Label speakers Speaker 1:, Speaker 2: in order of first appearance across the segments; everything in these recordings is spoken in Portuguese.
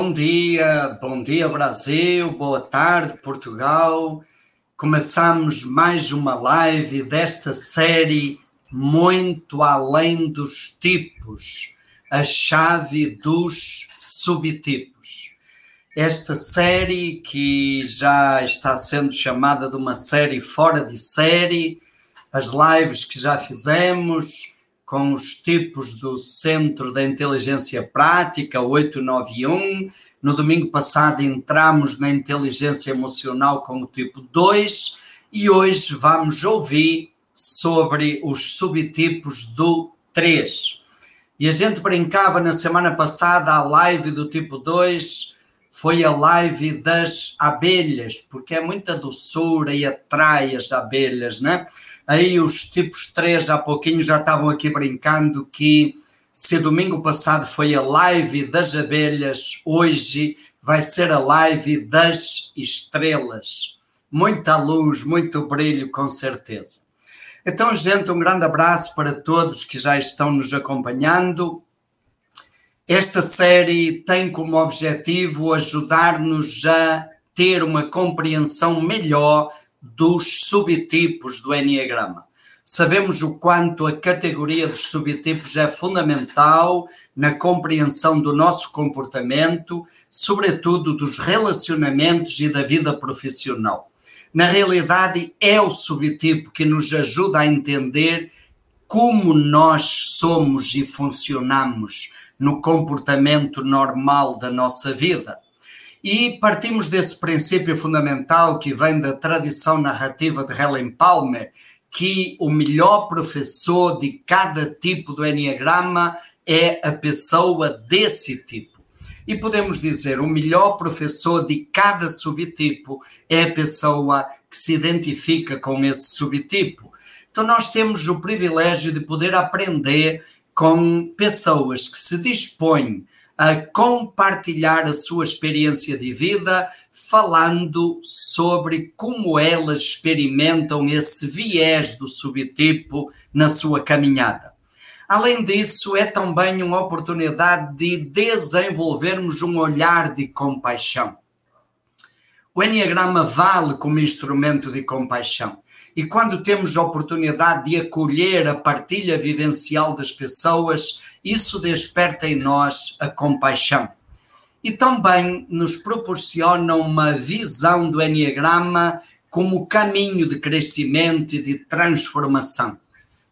Speaker 1: Bom dia, bom dia Brasil, boa tarde Portugal. Começamos mais uma live desta série Muito Além dos Tipos, a chave dos subtipos. Esta série que já está sendo chamada de uma série fora de série, as lives que já fizemos, com os tipos do Centro da Inteligência Prática 891. No domingo passado entramos na inteligência emocional com o tipo 2 e hoje vamos ouvir sobre os subtipos do 3. E a gente brincava na semana passada a live do tipo 2 foi a live das abelhas, porque é muita doçura e atrai as abelhas, né? Aí os tipos 3 há pouquinho já estavam aqui brincando que se domingo passado foi a live das abelhas, hoje vai ser a live das estrelas. Muita luz, muito brilho, com certeza. Então, gente, um grande abraço para todos que já estão nos acompanhando. Esta série tem como objetivo ajudar-nos a ter uma compreensão melhor dos subtipos do Enneagrama. Sabemos o quanto a categoria dos subtipos é fundamental na compreensão do nosso comportamento, sobretudo dos relacionamentos e da vida profissional. Na realidade, é o subtipo que nos ajuda a entender como nós somos e funcionamos no comportamento normal da nossa vida. E partimos desse princípio fundamental que vem da tradição narrativa de Helen Palmer, que o melhor professor de cada tipo do Enneagrama é a pessoa desse tipo. E podemos dizer, o melhor professor de cada subtipo é a pessoa que se identifica com esse subtipo. Então, nós temos o privilégio de poder aprender com pessoas que se dispõem a compartilhar a sua experiência de vida, falando sobre como elas experimentam esse viés do subtipo na sua caminhada. Além disso, é também uma oportunidade de desenvolvermos um olhar de compaixão. O Enneagrama vale como instrumento de compaixão. E quando temos a oportunidade de acolher a partilha vivencial das pessoas, isso desperta em nós a compaixão. E também nos proporciona uma visão do Enneagrama como caminho de crescimento e de transformação,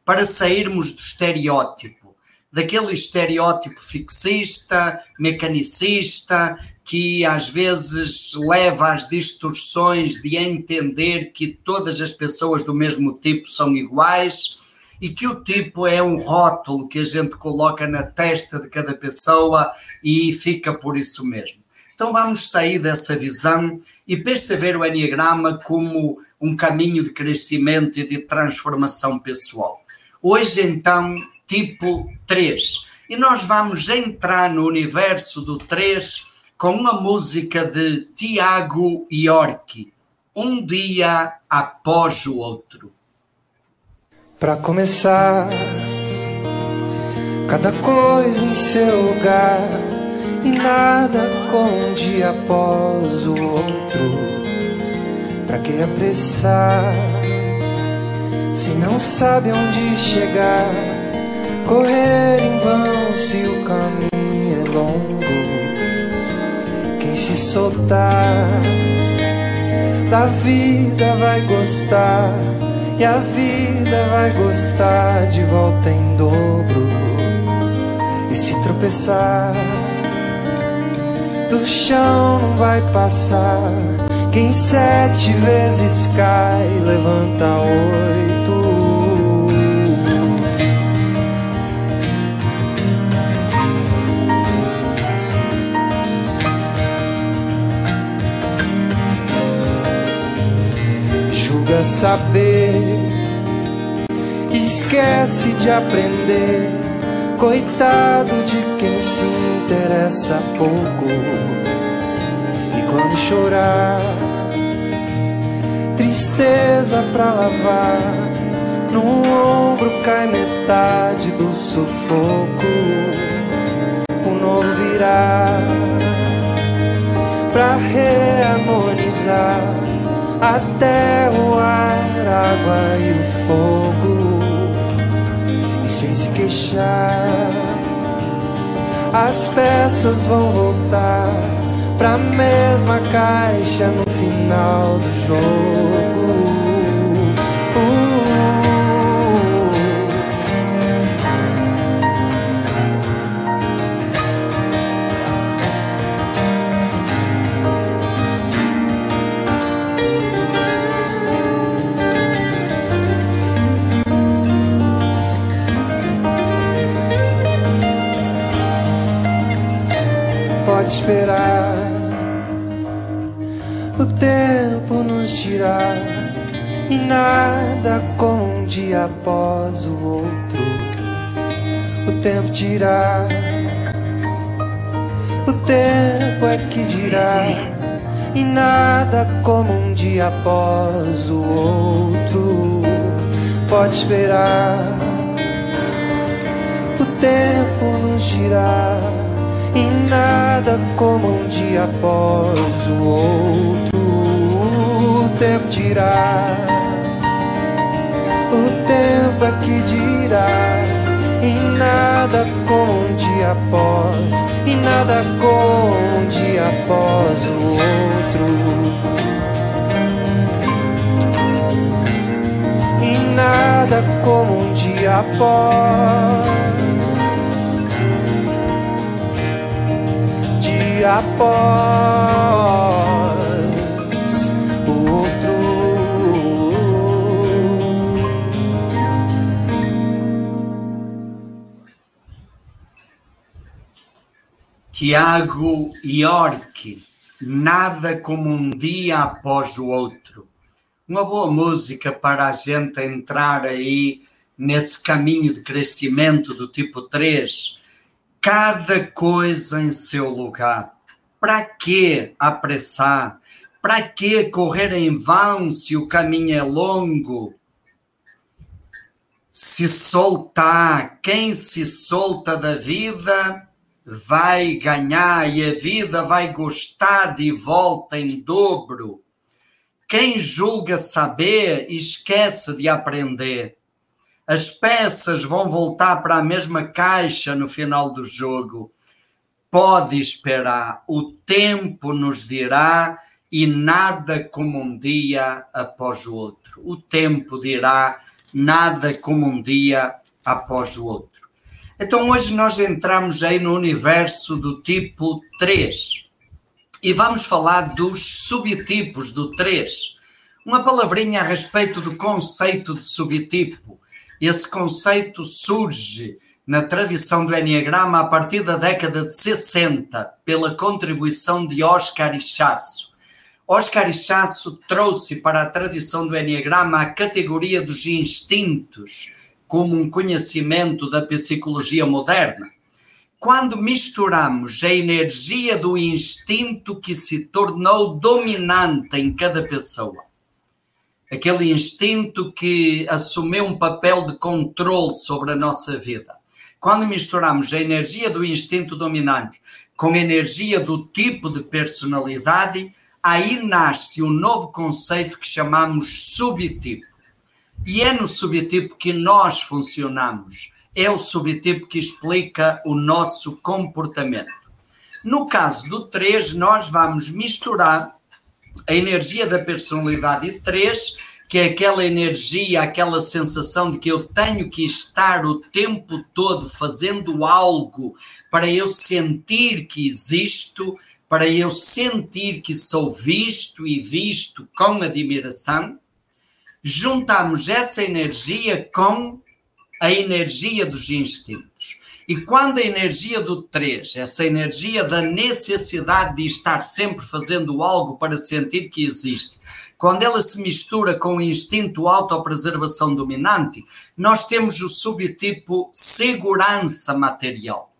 Speaker 1: para sairmos do estereótipo, daquele estereótipo fixista, mecanicista, que às vezes leva às distorções de entender que todas as pessoas do mesmo tipo são iguais e que o tipo é um rótulo que a gente coloca na testa de cada pessoa e fica por isso mesmo. Então vamos sair dessa visão e perceber o Enneagrama como um caminho de crescimento e de transformação pessoal. Hoje, então, tipo 3. E nós vamos entrar no universo do 3 com uma música de Tiago Iorchi, Um Dia Após o Outro.
Speaker 2: Para começar, cada coisa em seu lugar e nada com um dia após o outro. Para que apressar se não sabe onde chegar? Correr em vão se o caminho é longo se soltar. Da vida vai gostar e a vida vai gostar de volta em dobro e se tropeçar. Do chão não vai passar quem sete vezes cai levanta oito julga saber, esquece de aprender. Coitado de quem se interessa pouco. E quando chorar, tristeza pra lavar, no ombro cai metade do sufoco. O novo virá pra reharmonizar até o ar, a água e o fogo, e sem se queixar, as peças vão voltar pra mesma caixa no final do jogo. Esperar o tempo nos tirar e nada com um dia após o outro. O tempo dirá, o tempo é que dirá e nada como um dia após o outro. Pode esperar, o tempo nos dirá e nada como um dia após o outro. O tempo dirá, o tempo é que dirá, e nada como um dia após, e nada como um dia após o outro. E nada como um dia após. Após o outro.
Speaker 1: Tiago York, nada como um dia após o outro. Uma boa música para a gente entrar aí nesse caminho de crescimento do tipo 3. Cada coisa em seu lugar. Para que apressar? Para que correr em vão se o caminho é longo? Se soltar, quem se solta da vida vai ganhar e a vida vai gostar de volta em dobro. Quem julga saber esquece de aprender. As peças vão voltar para a mesma caixa no final do jogo pode esperar, o tempo nos dirá e nada como um dia após o outro. O tempo dirá nada como um dia após o outro. Então hoje nós entramos aí no universo do tipo 3 e vamos falar dos subtipos do 3. Uma palavrinha a respeito do conceito de subtipo. Esse conceito surge na tradição do Enneagrama a partir da década de 60, pela contribuição de Oscar Ichaço. Oscar Ichaço trouxe para a tradição do Enneagrama a categoria dos instintos como um conhecimento da psicologia moderna. Quando misturamos a energia do instinto que se tornou dominante em cada pessoa, aquele instinto que assumiu um papel de controle sobre a nossa vida, quando misturamos a energia do instinto dominante com a energia do tipo de personalidade, aí nasce um novo conceito que chamamos subtipo. E é no subtipo que nós funcionamos. É o subtipo que explica o nosso comportamento. No caso do 3, nós vamos misturar a energia da personalidade 3 que aquela energia, aquela sensação de que eu tenho que estar o tempo todo fazendo algo para eu sentir que existo, para eu sentir que sou visto e visto com admiração. Juntamos essa energia com a energia dos instintos. E quando a energia do 3, essa energia da necessidade de estar sempre fazendo algo para sentir que existe, quando ela se mistura com o instinto autopreservação dominante, nós temos o subtipo segurança material.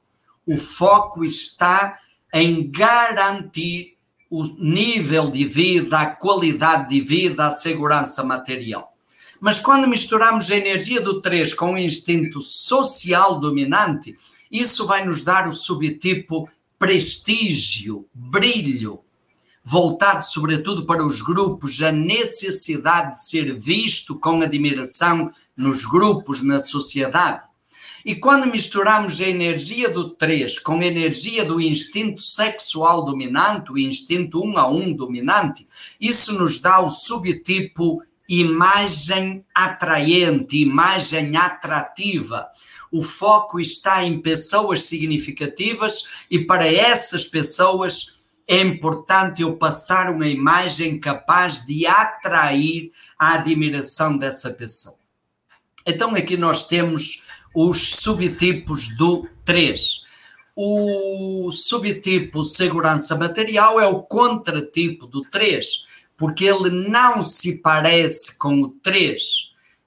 Speaker 1: O foco está em garantir o nível de vida, a qualidade de vida, a segurança material. Mas quando misturamos a energia do 3 com o instinto social dominante, isso vai nos dar o subtipo prestígio, brilho. Voltado sobretudo para os grupos, a necessidade de ser visto com admiração nos grupos, na sociedade. E quando misturamos a energia do 3 com a energia do instinto sexual dominante, o instinto 1 a 1 dominante, isso nos dá o subtipo imagem atraente, imagem atrativa. O foco está em pessoas significativas e para essas pessoas é importante eu passar uma imagem capaz de atrair a admiração dessa pessoa. Então aqui nós temos os subtipos do 3. O subtipo segurança material é o contratipo do 3, porque ele não se parece com o 3.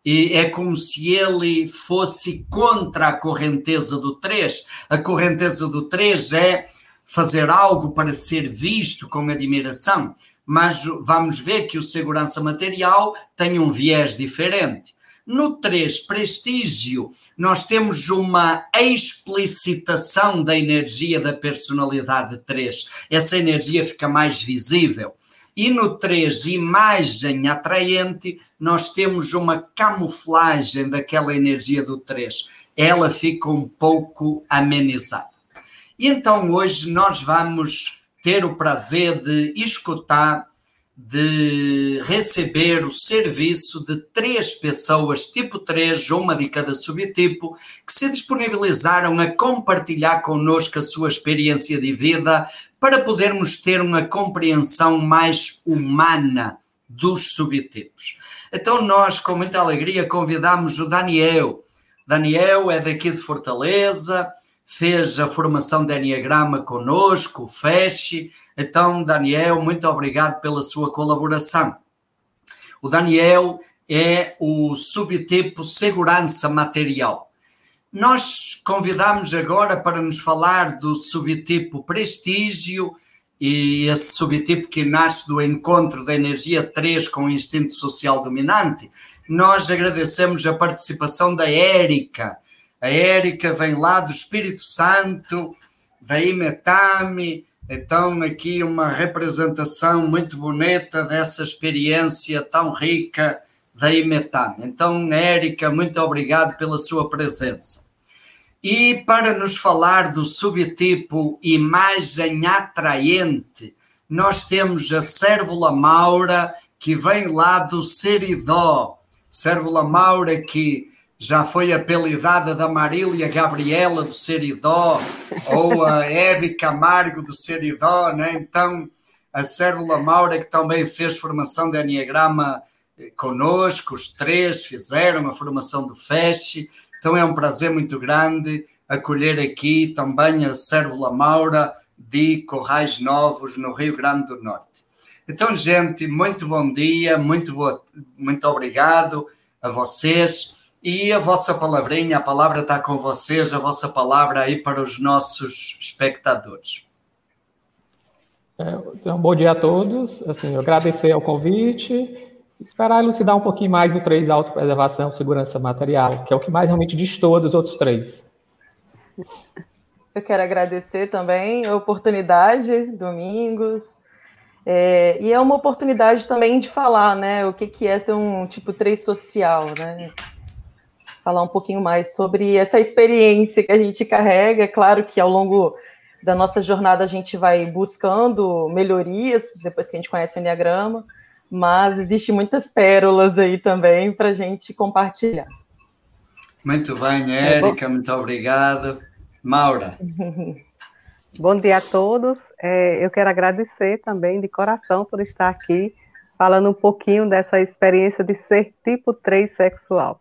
Speaker 1: E é como se ele fosse contra a correnteza do 3. A correnteza do 3 é fazer algo para ser visto com admiração, mas vamos ver que o segurança material tem um viés diferente. No 3, prestígio, nós temos uma explicitação da energia da personalidade 3. Essa energia fica mais visível. E no 3, imagem atraente, nós temos uma camuflagem daquela energia do 3. Ela fica um pouco amenizada. E então hoje nós vamos ter o prazer de escutar de receber o serviço de três pessoas, tipo 3, uma de cada subtipo, que se disponibilizaram a compartilhar connosco a sua experiência de vida para podermos ter uma compreensão mais humana dos subtipos. Então, nós, com muita alegria, convidamos o Daniel. Daniel é daqui de Fortaleza, fez a formação de Enneagrama conosco, o FESH. Então, Daniel, muito obrigado pela sua colaboração. O Daniel é o subtipo segurança material. Nós convidamos agora para nos falar do subtipo prestígio e esse subtipo que nasce do encontro da energia 3 com o instinto social dominante. Nós agradecemos a participação da Érica, a Érica vem lá do Espírito Santo, da Imetame, então aqui uma representação muito bonita dessa experiência tão rica da Imetame. Então, Érica, muito obrigado pela sua presença. E para nos falar do subtipo imagem atraente, nós temos a Cérvula Maura, que vem lá do Seridó. Cérvula Maura que já foi apelidada da Marília Gabriela do Seridó, ou a Hebe Camargo do Seridó, né? então a Cérvula Maura, que também fez formação de Enneagrama conosco, os três fizeram a formação do FESH, então é um prazer muito grande acolher aqui também a Cérvula Maura de Corrais Novos, no Rio Grande do Norte. Então, gente, muito bom dia, muito, boa, muito obrigado a vocês. E a vossa palavrinha, a palavra está com vocês, a vossa palavra aí para os nossos espectadores.
Speaker 3: É, então, bom dia a todos. Assim, eu agradecer ao convite, esperar elucidar um pouquinho mais do 3 autopreservação e segurança material, que é o que mais realmente destoa dos outros três.
Speaker 4: Eu quero agradecer também a oportunidade, Domingos, é, e é uma oportunidade também de falar, né, o que, que é ser um tipo 3 social, né? Falar um pouquinho mais sobre essa experiência que a gente carrega. É claro que ao longo da nossa jornada a gente vai buscando melhorias depois que a gente conhece o Enneagrama, mas existe muitas pérolas aí também para a gente compartilhar.
Speaker 1: Muito bem, é Érica, é muito obrigado. Maura.
Speaker 5: Bom dia a todos. É, eu quero agradecer também de coração por estar aqui falando um pouquinho dessa experiência de ser tipo 3 sexual.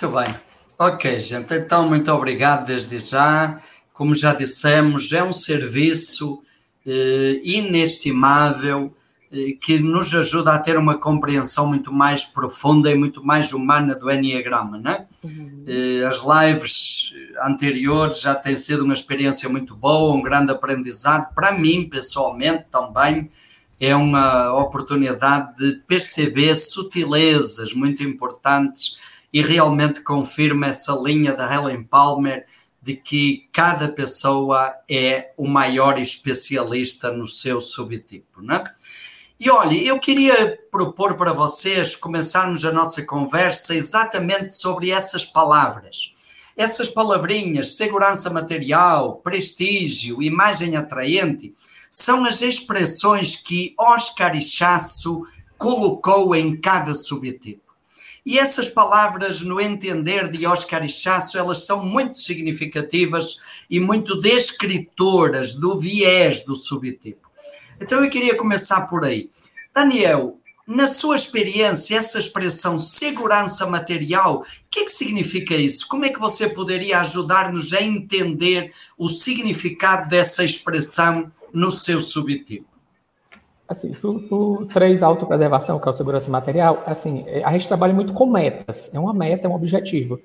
Speaker 1: Muito bem. Ok, gente. Então, muito obrigado desde já. Como já dissemos, é um serviço eh, inestimável eh, que nos ajuda a ter uma compreensão muito mais profunda e muito mais humana do Enneagrama, né? Uhum. Eh, as lives anteriores já têm sido uma experiência muito boa, um grande aprendizado. Para mim, pessoalmente, também é uma oportunidade de perceber sutilezas muito importantes e realmente confirma essa linha da Helen Palmer de que cada pessoa é o maior especialista no seu subtipo, né? E olha, eu queria propor para vocês começarmos a nossa conversa exatamente sobre essas palavras. Essas palavrinhas, segurança material, prestígio, imagem atraente, são as expressões que Oscar Ichaço colocou em cada subtipo. E essas palavras, no entender de Oscar Ichaço, elas são muito significativas e muito descritoras do viés do subtipo. Então eu queria começar por aí. Daniel, na sua experiência, essa expressão segurança material, o que, é que significa isso? Como é que você poderia ajudar-nos a entender o significado dessa expressão no seu subtipo?
Speaker 3: Assim, o, 3, autopreservação, que é o segurança material, assim, é, a gente trabalha muito com metas. É uma meta, é um objetivo.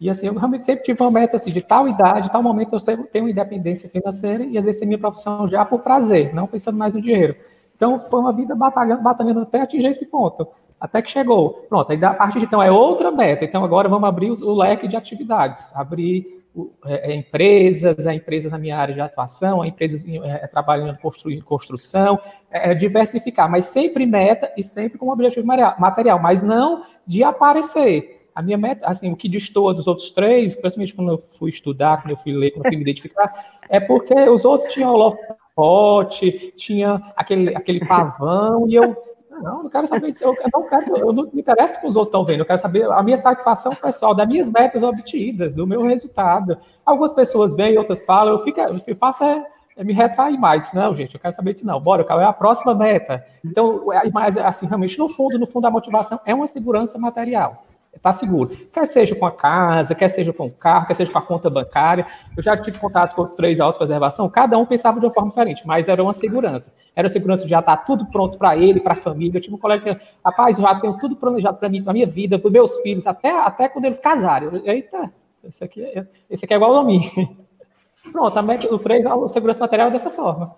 Speaker 3: E assim, eu realmente sempre tive uma meta assim, de tal idade, tal momento eu tenho independência financeira e exercer minha profissão já por prazer, não pensando mais no dinheiro. Então, foi uma vida batalhando, batalhando até atingir esse ponto. Até que chegou. Pronto, aí a partir de então é outra meta. Então, agora vamos abrir o leque de atividades. Abrir é, é, empresas, é empresas na minha área de atuação, é empresas trabalhando em construção, é, diversificar, mas sempre meta e sempre com objetivo material, mas não de aparecer. A minha meta, assim, o que destoa dos outros três, principalmente quando eu fui estudar, quando eu fui ler, quando eu fui me identificar, é porque os outros tinham holofote, tinha aquele, aquele pavão, e eu não, não quero saber disso. Eu não quero, eu não me interesso com os outros estão vendo. Eu quero saber a minha satisfação pessoal, das minhas metas obtidas, do meu resultado. Algumas pessoas vêm, outras falam, eu fico, eu faço é, é me retrair mais. Não, gente, eu quero saber disso. Não, bora, qual é a próxima meta? Então, é, mas assim, realmente, no fundo, no fundo, a motivação é uma segurança material está seguro. Quer seja com a casa, quer seja com o carro, quer seja com a conta bancária. Eu já tive contato com os três auto-preservação, cada um pensava de uma forma diferente, mas era uma segurança. Era a segurança de já estar tá tudo pronto para ele, para a família. Eu tive um colega que, rapaz, já tenho tudo planejado para mim, para minha vida, para meus filhos, até, até quando eles casarem. Eu, Eita, esse aqui, é, esse aqui é igual a mim. Pronto, a meta do três, a segurança material é dessa forma.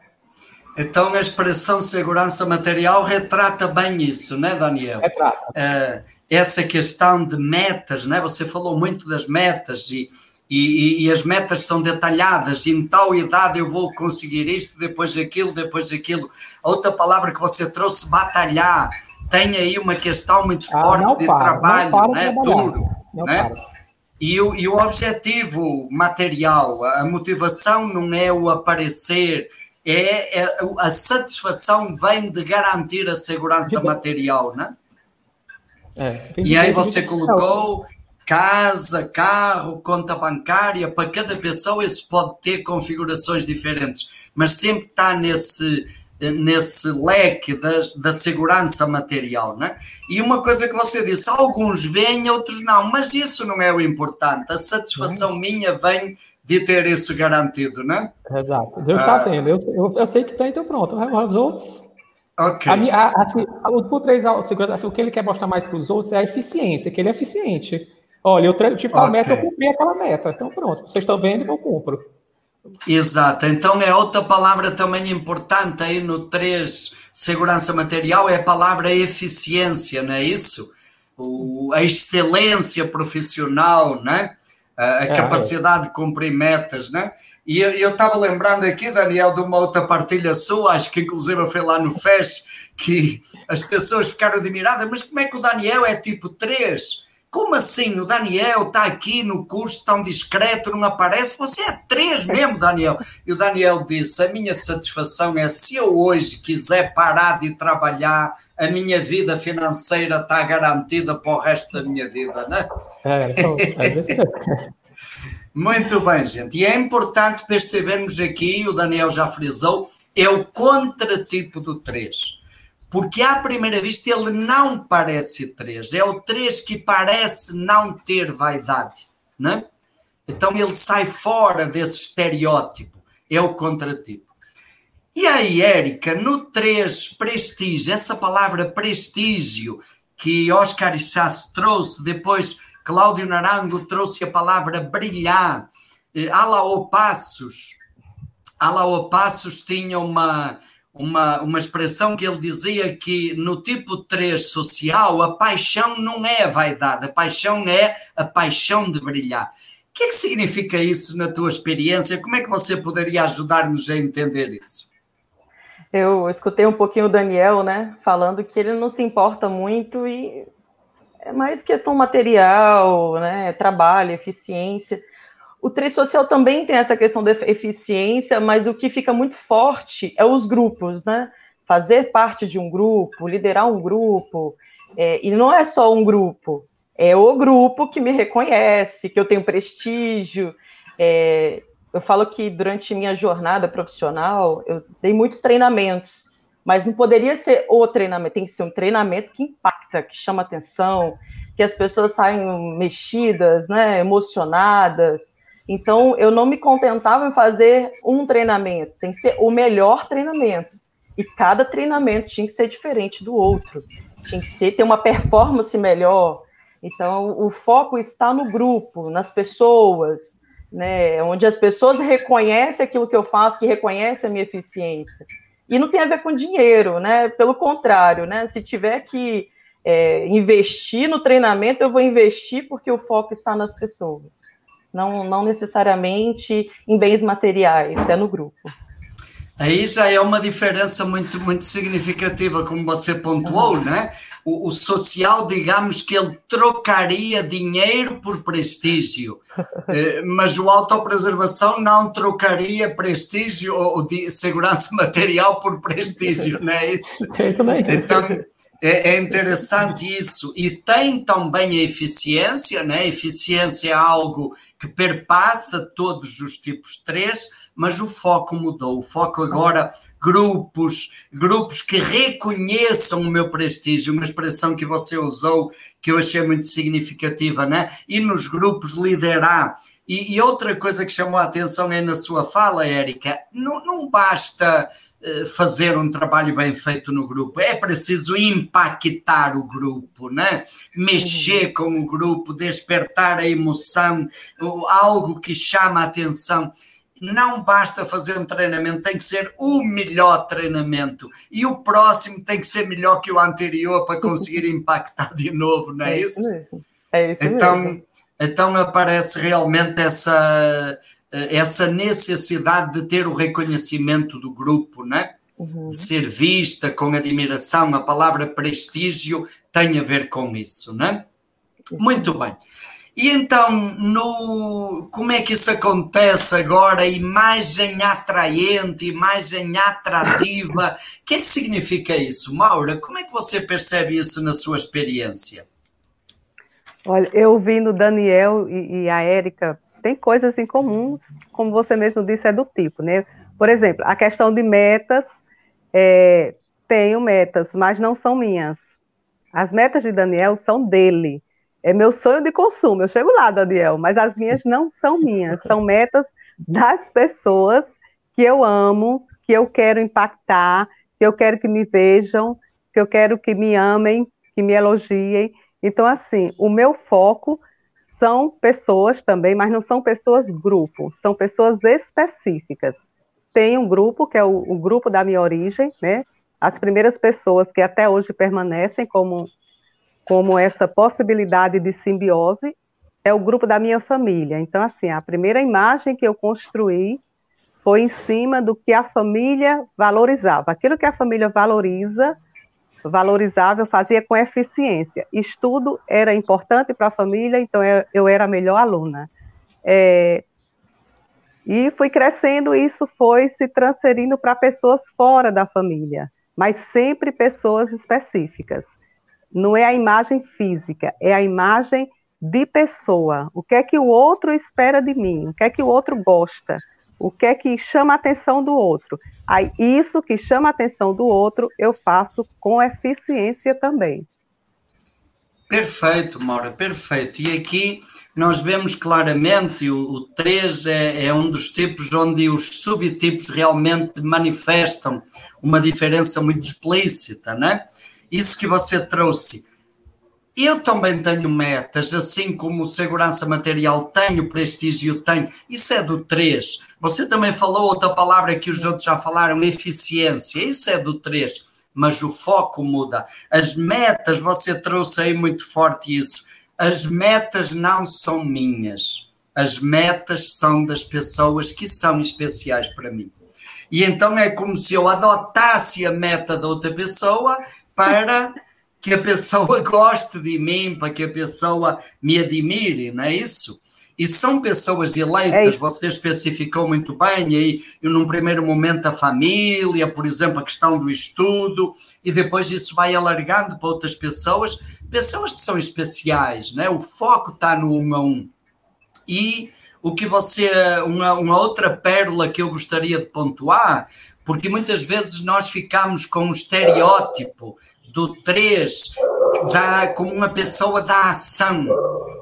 Speaker 1: Então a expressão segurança material retrata bem isso, né, Daniel? Retrata. Uh, essa questão de metas, né? Você falou muito das metas e, e, e, as metas são detalhadas, em tal idade eu vou conseguir isto, depois aquilo, depois aquilo. A outra palavra que você trouxe, batalhar, tem aí uma questão muito ah, forte de para, trabalho, né? duro. né? E o, e o objetivo material, a motivação não é o aparecer, é, é a satisfação vem de garantir a segurança material, né? É, e aí você colocou casa, carro, conta bancária, para cada pessoa isso pode ter configurações diferentes, mas sempre está nesse, nesse leque das, da segurança material, né? E uma coisa que você disse, alguns vêm, outros não, mas isso não é o importante, a satisfação uhum. minha vem de ter isso garantido, né?
Speaker 3: Exato, Deus está ah, tendo, eu, eu, eu, sei que tem, então pronto, os outros Ok. A, a, assim, o, 3 assim, o que ele quer mostrar mais para os outros é a eficiência, que ele é eficiente. Olha, eu tive tal okay. meta, eu cumpri aquela meta. Então, pronto, vocês estão vendo, eu cumpro.
Speaker 1: Exato. Então, é outra palavra também importante aí no 3, segurança material, é a palavra eficiência, não é isso? O, a excelência profissional, né? a, a é, capacidade é. de cumprir metas, né? E eu estava lembrando aqui, Daniel, de uma outra partilha sua, acho que inclusive foi lá no FES, que as pessoas ficaram admiradas, mas como é que o Daniel é tipo 3? Como assim? O Daniel está aqui no curso tão discreto, não aparece? Você é 3 mesmo, Daniel. E o Daniel disse: A minha satisfação é se eu hoje quiser parar de trabalhar, a minha vida financeira está garantida para o resto da minha vida, né? É, então, é Muito bem, gente. E é importante percebermos aqui, o Daniel já frisou, é o contratipo do 3. Porque à primeira vista ele não parece 3. É o 3 que parece não ter vaidade. Né? Então ele sai fora desse estereótipo. É o contratipo. E aí, Érica, no 3, prestígio, essa palavra prestígio que Oscar Issasso trouxe, depois Cláudio Narango trouxe a palavra brilhar. Eh, Alaô Passos, Alaô Passos tinha uma, uma, uma expressão que ele dizia que no tipo 3 social a paixão não é a vaidade, a paixão é a paixão de brilhar. que é que significa isso na tua experiência? Como é que você poderia ajudar-nos a entender isso?
Speaker 4: Eu escutei um pouquinho o Daniel, né, falando que ele não se importa muito e é mais questão material, né, trabalho, eficiência. O três social também tem essa questão da eficiência, mas o que fica muito forte é os grupos, né? Fazer parte de um grupo, liderar um grupo, é, e não é só um grupo, é o grupo que me reconhece, que eu tenho prestígio. É, eu falo que durante minha jornada profissional, eu dei muitos treinamentos, mas não poderia ser o treinamento, tem que ser um treinamento que impacta, que chama atenção, que as pessoas saem mexidas, né, emocionadas. Então, eu não me contentava em fazer um treinamento, tem que ser o melhor treinamento. E cada treinamento tinha que ser diferente do outro, tinha que ser, ter uma performance melhor, então, o foco está no grupo, nas pessoas, né, onde as pessoas reconhecem aquilo que eu faço, que reconhecem a minha eficiência. E não tem a ver com dinheiro, né? Pelo contrário, né? Se tiver que é, investir no treinamento, eu vou investir porque o foco está nas pessoas. Não, não necessariamente em bens materiais, é no grupo.
Speaker 1: Aí já é uma diferença muito, muito significativa, como você pontuou, né? O, o, social, digamos que ele trocaria dinheiro por prestígio, eh, mas o autopreservação não trocaria prestígio ou, segurança material por prestígio, não é isso? Então, é, é, interessante isso. E tem também a eficiência, né? A eficiência é algo que perpassa todos os tipos 3, mas o foco mudou. O foco agora, grupos, grupos que reconheçam o meu prestígio, uma expressão que você usou que eu achei muito significativa, né? E nos grupos liderar. E, e outra coisa que chamou a atenção é na sua fala, Érica, não, não basta eh, fazer um trabalho bem feito no grupo, é preciso impactar o grupo, né? mexer uhum. com o grupo, despertar a emoção, algo que chama a atenção não basta fazer um treinamento, tem que ser o melhor treinamento. E o próximo tem que ser melhor que o anterior para conseguir impactar de novo, não é, é isso?
Speaker 4: Mesmo. É isso
Speaker 1: então,
Speaker 4: mesmo.
Speaker 1: Então aparece realmente essa, essa necessidade de ter o reconhecimento do grupo, né? Uhum. De ser vista com admiração. A palavra prestígio tem a ver com isso, né? Muito bem. E então, no, como é que isso acontece agora? Imagem atraente, imagem atrativa. O que é que significa isso? Maura, como é que você percebe isso na sua experiência?
Speaker 5: Olha, eu ouvindo o Daniel e, e a Érica, tem coisas em comuns, como você mesmo disse, é do tipo, né? Por exemplo, a questão de metas, é, tenho metas, mas não são minhas. As metas de Daniel são dele é meu sonho de consumo. Eu chego lá, Daniel, mas as minhas não são minhas, são metas das pessoas que eu amo, que eu quero impactar, que eu quero que me vejam, que eu quero que me amem, que me elogiem. Então, assim, o meu foco são pessoas também, mas não são pessoas grupo, são pessoas específicas. Tem um grupo, que é o, o grupo da minha origem, né? As primeiras pessoas que até hoje permanecem como como essa possibilidade de simbiose é o grupo da minha família. Então, assim, a primeira imagem que eu construí foi em cima do que a família valorizava. Aquilo que a família valoriza, valorizava, eu fazia com eficiência. Estudo era importante para a família, então eu, era a melhor aluna. É, e fui crescendo, isso foi se transferindo para pessoas fora da família, mas sempre pessoas específicas não é a imagem física, é a imagem de pessoa. O que é que o outro espera de mim? O que é que o outro gosta? O que é que chama a atenção do outro? Aí, isso que chama a atenção do outro, eu faço com eficiência também.
Speaker 1: Perfeito, Maura, perfeito. E aqui nós vemos claramente o, o 3 é, é um dos tipos onde os subtipos realmente manifestam uma diferença muito explícita, né? Isso que você trouxe. Eu também tenho metas, assim como segurança material tenho, prestígio tenho. Isso é do 3. Você também falou outra palavra que os outros já falaram, eficiência. Isso é do 3. Mas o foco muda. As metas, você trouxe aí muito forte isso. As metas não são minhas. as metas são das pessoas que são especiais para mim. E então é como se eu adotasse a meta da outra pessoa para que a pessoa goste de mim, para que a pessoa me admire, não é isso? E são pessoas eleitas, é você especificou muito bem, aí, num primeiro momento a família, por exemplo, a questão do estudo, e depois isso vai alargando para outras pessoas, pessoas que são especiais, né? o foco está no um a um. E o que você, uma, uma outra pérola que eu gostaria de pontuar, porque muitas vezes nós ficamos com o estereótipo do 3 da, como uma pessoa da ação,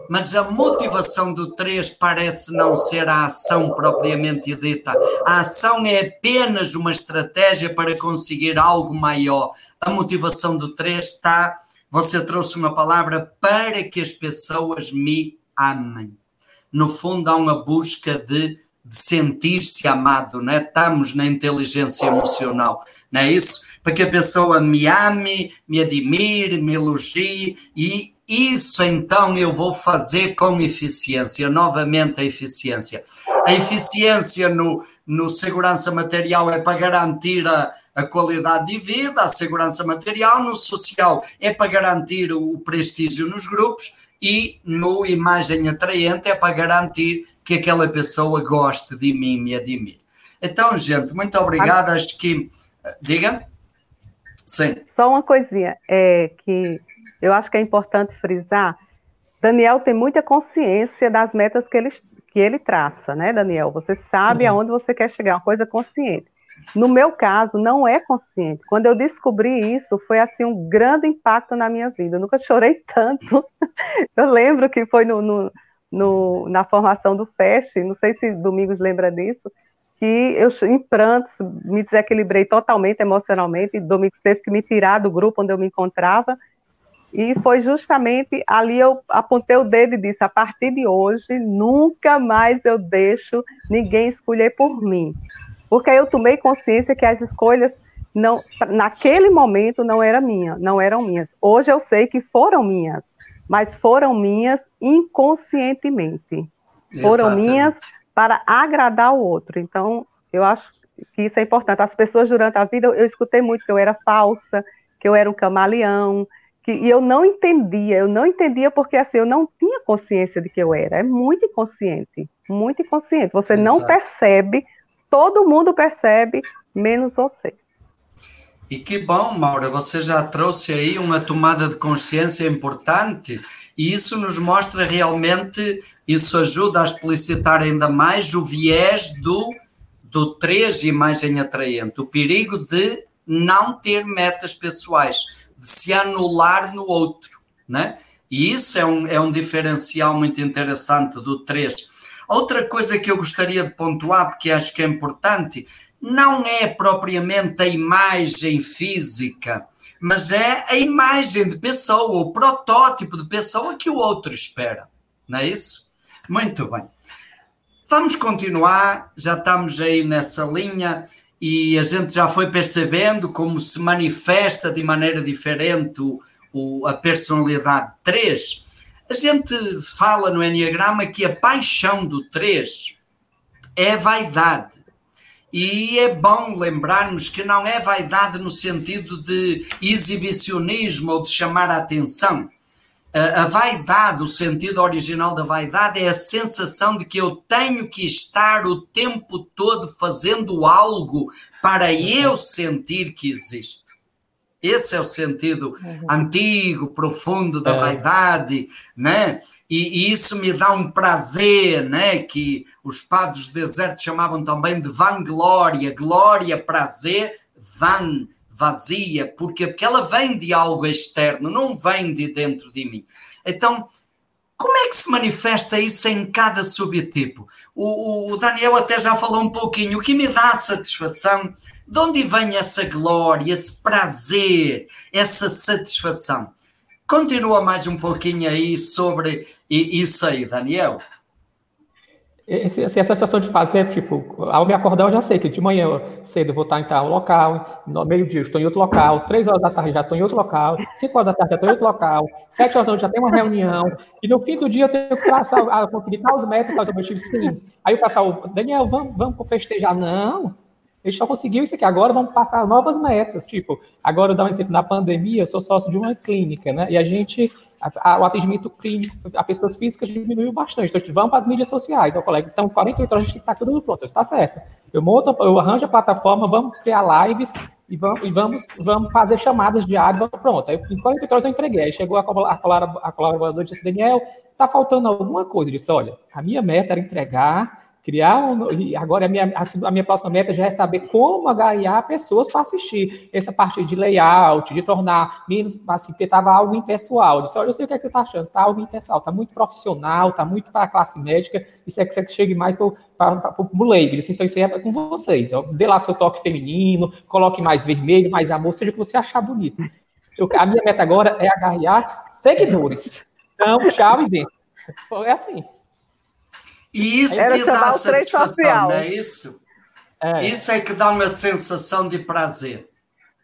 Speaker 1: mas a motivação do 3 parece não ser a ação propriamente dita. A ação é apenas uma estratégia para conseguir algo maior. A motivação do 3 está, você trouxe uma palavra, para que as pessoas me amem no fundo há uma busca de, de sentir-se amado, né? estamos na inteligência emocional, não é isso? Para que a pessoa me ame, me admire, me elogie e isso então eu vou fazer com eficiência, novamente a eficiência. A eficiência no, no segurança material é para garantir a, a qualidade de vida, a segurança material, no social é para garantir o, prestígio nos grupos e no imagem atraente é para garantir que aquela pessoa goste de mim e me admire. Então, gente, muito obrigado. Acho que. Diga. Sim.
Speaker 5: Só uma coisinha, é que eu acho que é importante frisar. Daniel tem muita consciência das metas que ele, que ele traça, né, Daniel? Você sabe Sim. aonde você quer chegar, uma coisa consciente. No meu caso, não é consciente. Quando eu descobri isso, foi assim um grande impacto na minha vida. Eu nunca chorei tanto. Eu lembro que foi no, no, no, na formação do FEST, não sei se Domingos lembra disso, que eu, em prantos, me desequilibrei totalmente emocionalmente. Domingos teve que me tirar do grupo onde eu me encontrava. E foi justamente ali eu apontei o dedo e disse: a partir de hoje, nunca mais eu deixo ninguém escolher por mim porque eu tomei consciência que as escolhas não, naquele momento não era minha, não eram minhas. Hoje eu sei que foram minhas, mas foram minhas inconscientemente. Foram minhas para agradar o outro. Então, eu acho que isso é importante. As pessoas durante a vida, eu escutei muito que eu era falsa, que eu era um camaleão, que, e eu não entendia, eu não entendia porque assim, eu não tinha consciência de que eu era. É muito inconsciente, muito inconsciente. Você Exato. não percebe todo mundo percebe, menos você.
Speaker 1: E que bom, Maura, você já trouxe aí uma tomada de consciência importante e isso nos mostra realmente, isso ajuda a explicitar ainda mais o viés do, do 3 imagem atraente, o perigo de não ter metas pessoais, de se anular no outro, né? E isso é um, é um diferencial muito interessante do 3 Outra coisa que eu gostaria de pontuar, porque acho que é importante, não é propriamente a imagem física, mas é a imagem de pessoa, o protótipo de pessoa que o outro espera. Não é isso? Muito bem. Vamos continuar, já estamos aí nessa linha e a gente já foi percebendo como se manifesta de maneira diferente o, o, a personalidade 3. A gente fala no Enneagrama que a paixão do 3 é vaidade. E é bom lembrarmos que não é vaidade no sentido de exibicionismo ou de chamar a atenção. A, vaidade, o sentido original da vaidade, é a sensação de que eu tenho que estar o tempo todo fazendo algo para eu sentir que existo. Esse é o sentido uhum. antigo, profundo da é. vaidade, né? E, isso me dá um prazer, né? Que os padres do deserto chamavam também de vanglória, glória, prazer, van, vazia, porque, porque ela vem de algo externo, não vem de dentro de mim. Então, como é que se manifesta isso em cada subtipo? O, o Daniel até já falou um pouquinho. O que me dá satisfação de onde vem essa glória, esse prazer, essa satisfação? Continua mais um pouquinho aí sobre isso aí, Daniel.
Speaker 3: esse, assim, essa situação de fazer, tipo, ao me acordar, eu já sei que de manhã cedo vou estar em tal local, no meio-dia estou em outro local, três horas da tarde já estou em outro local, cinco horas da tarde já estou em outro local, sete horas da noite já tem uma reunião, e no fim do dia eu tenho que traçar, ah, conseguir tal os metas, os objetivos, sim. Aí o pessoal, Daniel, vamos, vamos festejar? Não, a gente só conseguiu isso aqui, agora vamos passar novas metas, tipo, agora eu dar um exemplo, na pandemia eu sou sócio de uma clínica, né, e a gente a, a, o atendimento clínico a pessoas físicas diminuiu bastante. Então, vamos para as mídias sociais, ao colega. Então, 48 horas a gente está tudo pronto. Está certo. Eu monto, eu arranjo a plataforma, vamos criar lives e vamos, e vamos, vamos fazer chamadas diárias. Pronto. Aí, em 48 horas eu entreguei. Aí chegou a, a, a colaboradora e disse: Daniel, está faltando alguma coisa. Eu disse: olha, a minha meta era entregar criar um, agora a minha, a, minha próxima meta já é saber como agarrar pessoas para assistir essa parte de layout, de tornar menos assim, porque estava algo impessoal. Eu disse, olha, eu sei o que, é que você está achando, está algo impessoal, está muito profissional, está muito para a classe médica, isso é que você chegue mais para o leigo. Então, isso aí é com vocês. Dê lá seu toque feminino, coloque mais vermelho, mais amor, seja o que você achar bonito. Eu, a minha meta agora é agarrar seguidores. Então, tchau e bem. É assim.
Speaker 1: E isso Era que dá satisfação, não é isso? É. Isso é que dá uma sensação de prazer.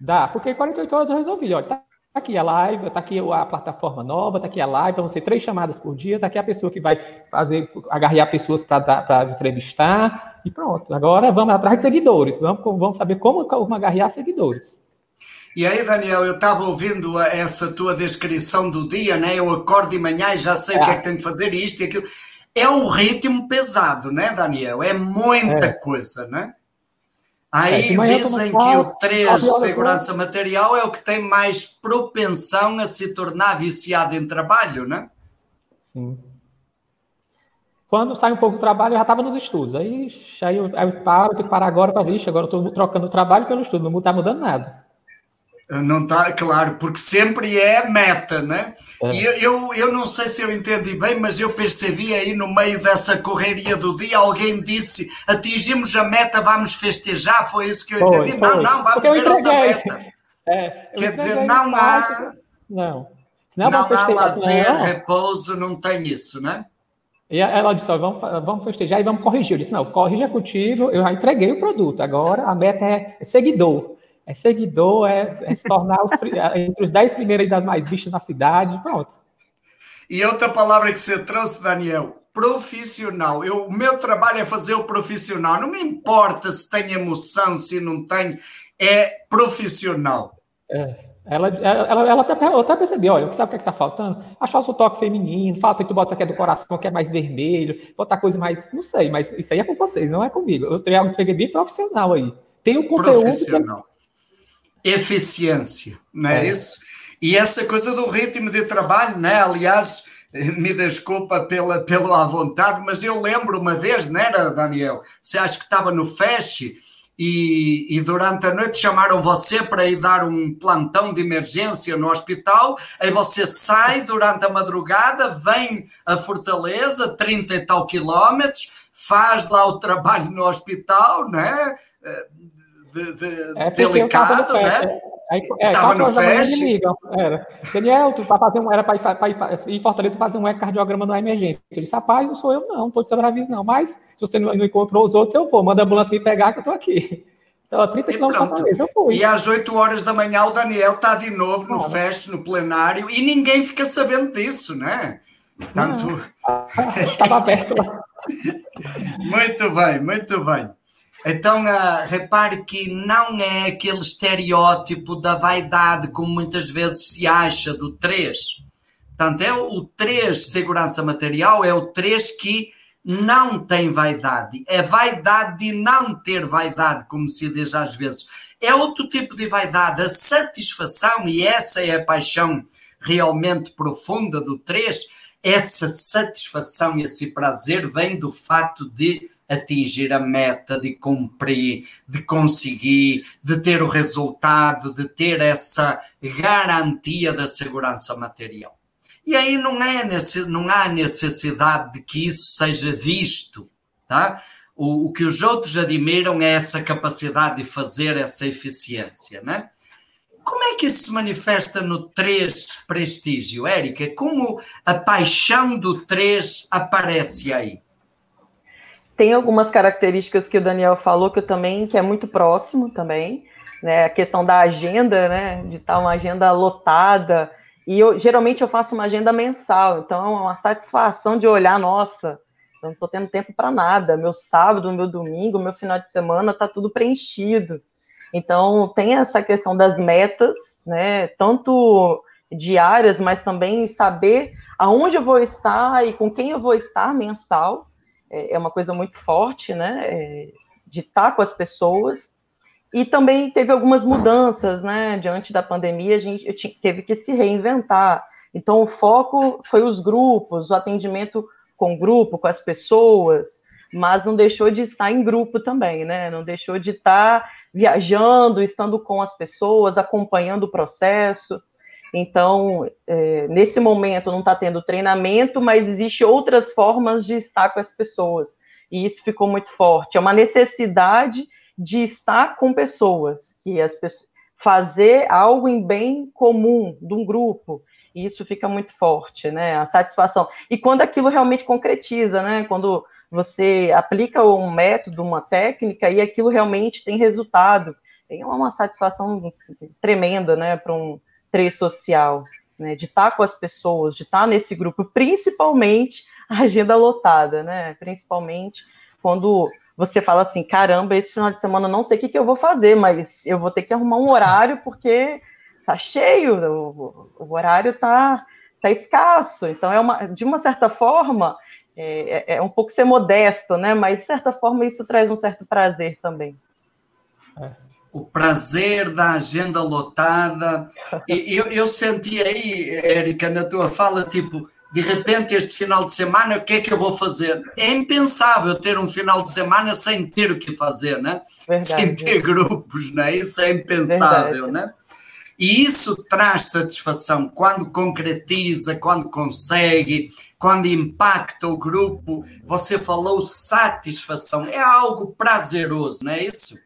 Speaker 3: Dá, porque 48 horas eu resolvi, olha, tá aqui a live, tá aqui a plataforma nova, tá aqui a live, vão ser três chamadas por dia, tá aqui a pessoa que vai fazer, agarrar pessoas para entrevistar, e pronto. Agora vamos atrás de seguidores, vamos, vamos saber como, como agarrar seguidores.
Speaker 1: E aí, Daniel, eu estava ouvindo essa tua descrição do dia, né? Eu acordo de manhã e já sei é. o que é que tenho de fazer, isto e aquilo é um ritmo pesado, né, Daniel? É muita é. coisa, né? Aí é, dizem que o 3 segurança material é o que tem mais propensão a se tornar viciado em trabalho, né?
Speaker 3: Sim. Quando sai um pouco do trabalho, eu já estava nos estudos. Aí, aí, eu, aí eu paro, tenho que parar agora para ver, agora eu estou trocando o trabalho pelo estudo, não está mudando nada.
Speaker 1: Não está, claro, porque sempre é meta, né? É. E eu, eu, não sei se eu entendi bem, mas eu percebi aí no meio dessa correria do dia, alguém disse: atingimos a meta, vamos festejar. Foi isso que eu entendi. Foi, Não, não, vamos ver outra meta. É, Quer dizer, não há. Não. Não, não há lazer, não. repouso, não tem isso, né?
Speaker 3: E ela disse: vamos, vamos festejar e vamos corrigir. Eu disse: não, corrija contigo, eu já entreguei o produto, agora a meta é seguidor é seguidor, é, é se tornar os, é, entre os dez primeiros das mais vistas na cidade, pronto.
Speaker 1: E outra palavra que você trouxe, Daniel, profissional. Eu, o meu trabalho é fazer o profissional. Não me importa se tem emoção, se não tem, é profissional.
Speaker 3: É. Ela, ela, ela, até, ela até percebeu, olha, sabe o que é está faltando? Acho falta o toque feminino, falta que tu bota isso aqui é do coração, que é mais vermelho, botar coisa mais, não sei, mas isso aí é com vocês, não é comigo. Eu tenho algo bem profissional aí. Tem o conteúdo. Profissional
Speaker 1: eficiência, não é, é, isso? E essa coisa do ritmo de trabalho, né? Aliás, me desculpa pela, pelo à vontade, mas eu lembro uma vez, não era, Daniel? Você acha que estava no FESH e, e, durante a noite chamaram você para ir dar um plantão de emergência no hospital, aí você sai durante a madrugada, vem a Fortaleza, 30 e tal quilómetros, faz lá o trabalho no hospital, né? De, de é delicado, né? Aí, é, estava no fest.
Speaker 3: Era. Daniel, tu tá fazendo, era para ir, ir Fortaleza fazer um ecocardiograma na emergência. Ele disse, rapaz, não sou eu não, não estou de sobreaviso não, mas se você não, não, encontrou os outros, eu vou, manda a ambulância me pegar que eu estou aqui. Então, 30 quilômetros eu fui.
Speaker 1: E às 8 horas da manhã o Daniel está de novo no fest, no plenário, e ninguém fica sabendo disso, né? Tanto...
Speaker 3: Estava aberto lá.
Speaker 1: muito bem, muito bem. Então, uh, repare que não é aquele estereótipo da vaidade como muitas vezes se acha do 3. Portanto, é o 3 segurança material, é o 3 que não tem vaidade. É vaidade de não ter vaidade, como se diz às vezes. É outro tipo de vaidade, a satisfação, e essa é a paixão realmente profunda do 3. Essa satisfação e esse prazer vem do fato de atingir a meta, de cumprir, de conseguir, de ter o resultado, de ter essa garantia da segurança material. E aí não, é, não há necessidade de que isso seja visto, tá? O, o que os outros admiram é essa capacidade de fazer essa eficiência, né? Como é que isso se manifesta no 3 prestígio, Érica? Como a paixão do 3 aparece aí?
Speaker 4: Tem algumas características que o Daniel falou que eu também, que é muito próximo também, né? A questão da agenda, né? De estar uma agenda lotada. E eu geralmente eu faço uma agenda mensal, então é uma satisfação de olhar, nossa, não estou tendo tempo para nada. Meu sábado, meu domingo, meu final de semana está tudo preenchido. Então tem essa questão das metas, né? Tanto diárias, mas também saber aonde eu vou estar e com quem eu vou estar mensal. É, é uma coisa muito forte, né? É, de estar com as pessoas. E também teve algumas mudanças, né? Diante da pandemia, a gente teve que se reinventar. Então, o foco foi os grupos, o atendimento com o grupo, com as pessoas, mas não deixou de estar em grupo também, né? Não deixou de estar viajando, estando com as pessoas, acompanhando o processo. Então, é, nesse momento não está tendo treinamento, mas existe outras formas de estar com as pessoas. E isso ficou muito forte. É uma necessidade de estar com pessoas, que as pessoas fazer algo em bem comum de um grupo. E isso fica muito forte, né? A satisfação. E quando aquilo realmente concretiza, né? Quando você aplica um método, uma técnica, e aquilo realmente tem resultado. É uma satisfação tremenda, né, para um trecho social, né, de estar com as pessoas, de estar nesse grupo, principalmente a agenda lotada, né, principalmente quando você fala assim, caramba, esse final de semana não sei o que, que eu vou fazer, mas eu vou ter que arrumar um horário porque tá cheio, o, o horário tá, tá escasso, então é uma, de uma certa forma, é, é, é, um pouco ser modesto, né? Mas de certa forma isso traz um certo prazer também.
Speaker 1: É. O prazer da agenda lotada. eu, eu senti aí, Érica, na tua fala, tipo, de repente este final de semana, o que é que eu vou fazer? É impensável ter um final de semana sem ter o que fazer, né? Verdade. Sem ter grupos, né? Isso é impensável, Verdade. né? E isso traz satisfação quando concretiza, quando consegue, quando impacta o grupo, você falou satisfação, é algo prazeroso, não é isso?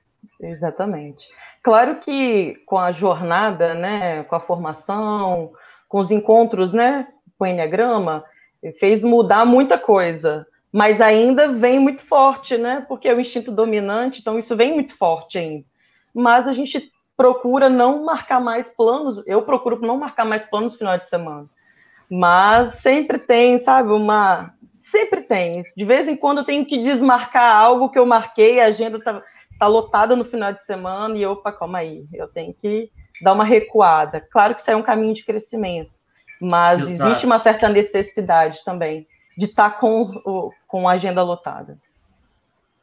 Speaker 4: Exatamente. Claro que com a jornada, né, com a formação, com os encontros, né, com o Enneagrama, fez mudar muita coisa, mas ainda vem muito forte, né, porque é o instinto dominante, então isso vem muito forte ainda. Mas a gente procura não marcar mais planos, eu procuro não marcar mais planos no final de semana mas sempre tem, sabe, uma. Sempre tem. De vez em quando eu tenho que desmarcar algo que eu marquei, a agenda tá, tá lotada no final de semana, e opa, calma aí, eu tenho que dar uma recuada. Claro que isso é um caminho de crescimento, mas Exato. existe uma certa necessidade também de estar tá com, com a agenda lotada.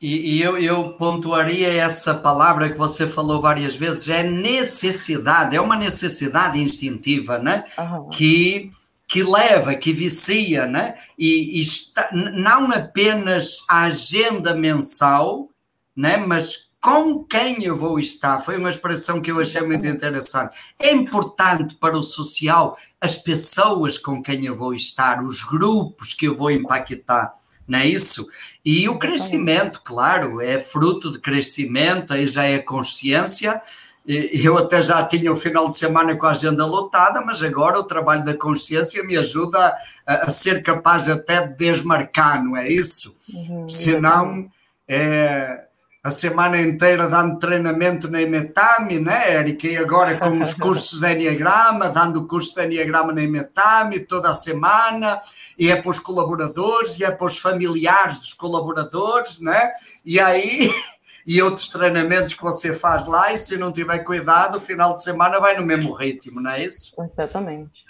Speaker 1: E, e eu, eu, pontuaria essa palavra que você falou várias vezes, é necessidade, é uma necessidade instintiva, né? Uhum. Que que leva, que vicia, né? e, e está, não apenas a agenda mensal, né? mas com quem eu vou estar. Foi uma expressão que eu achei muito interessante. É importante para o social as pessoas com quem eu vou estar, os grupos que eu vou impactar, não é isso? E o crescimento, claro, é fruto de crescimento, aí já é consciência, eu até já tinha o final de semana com a agenda lotada, mas agora o trabalho da consciência me ajuda a, a ser capaz até de desmarcar, não é isso? Uhum, Senão, é, a semana inteira dando treinamento na Imetami, né, Erika? E agora com os cursos de Enneagrama, dando o curso de Enneagrama na Imetami toda a semana, e é para os colaboradores, e é para os familiares dos colaboradores, né? E aí e outros treinamentos que você faz lá, e se não tiver cuidado, o final de semana vai no mesmo ritmo, não é isso?
Speaker 4: Exatamente.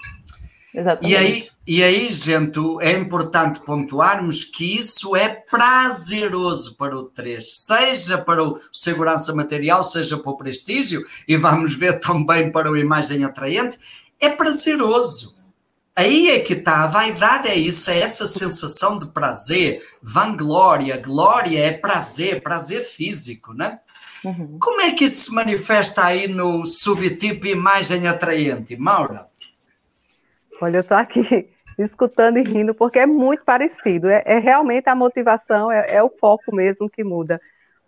Speaker 4: Exatamente.
Speaker 1: E aí, e aí, gente, é importante pontuarmos que isso é prazeroso para o 3, seja para o segurança material, seja para o prestígio, e vamos ver também para o imagem atraente, é prazeroso. Aí é que está, a vaidade é isso, é essa sensação de prazer, vanglória, glória é prazer, prazer físico, né? Uhum. Como é que isso se manifesta aí no subtipo imagem atraente, Maura?
Speaker 5: Olha, eu estou aqui escutando e rindo, porque é muito parecido. É, é realmente a motivação, é, é, o foco mesmo que muda.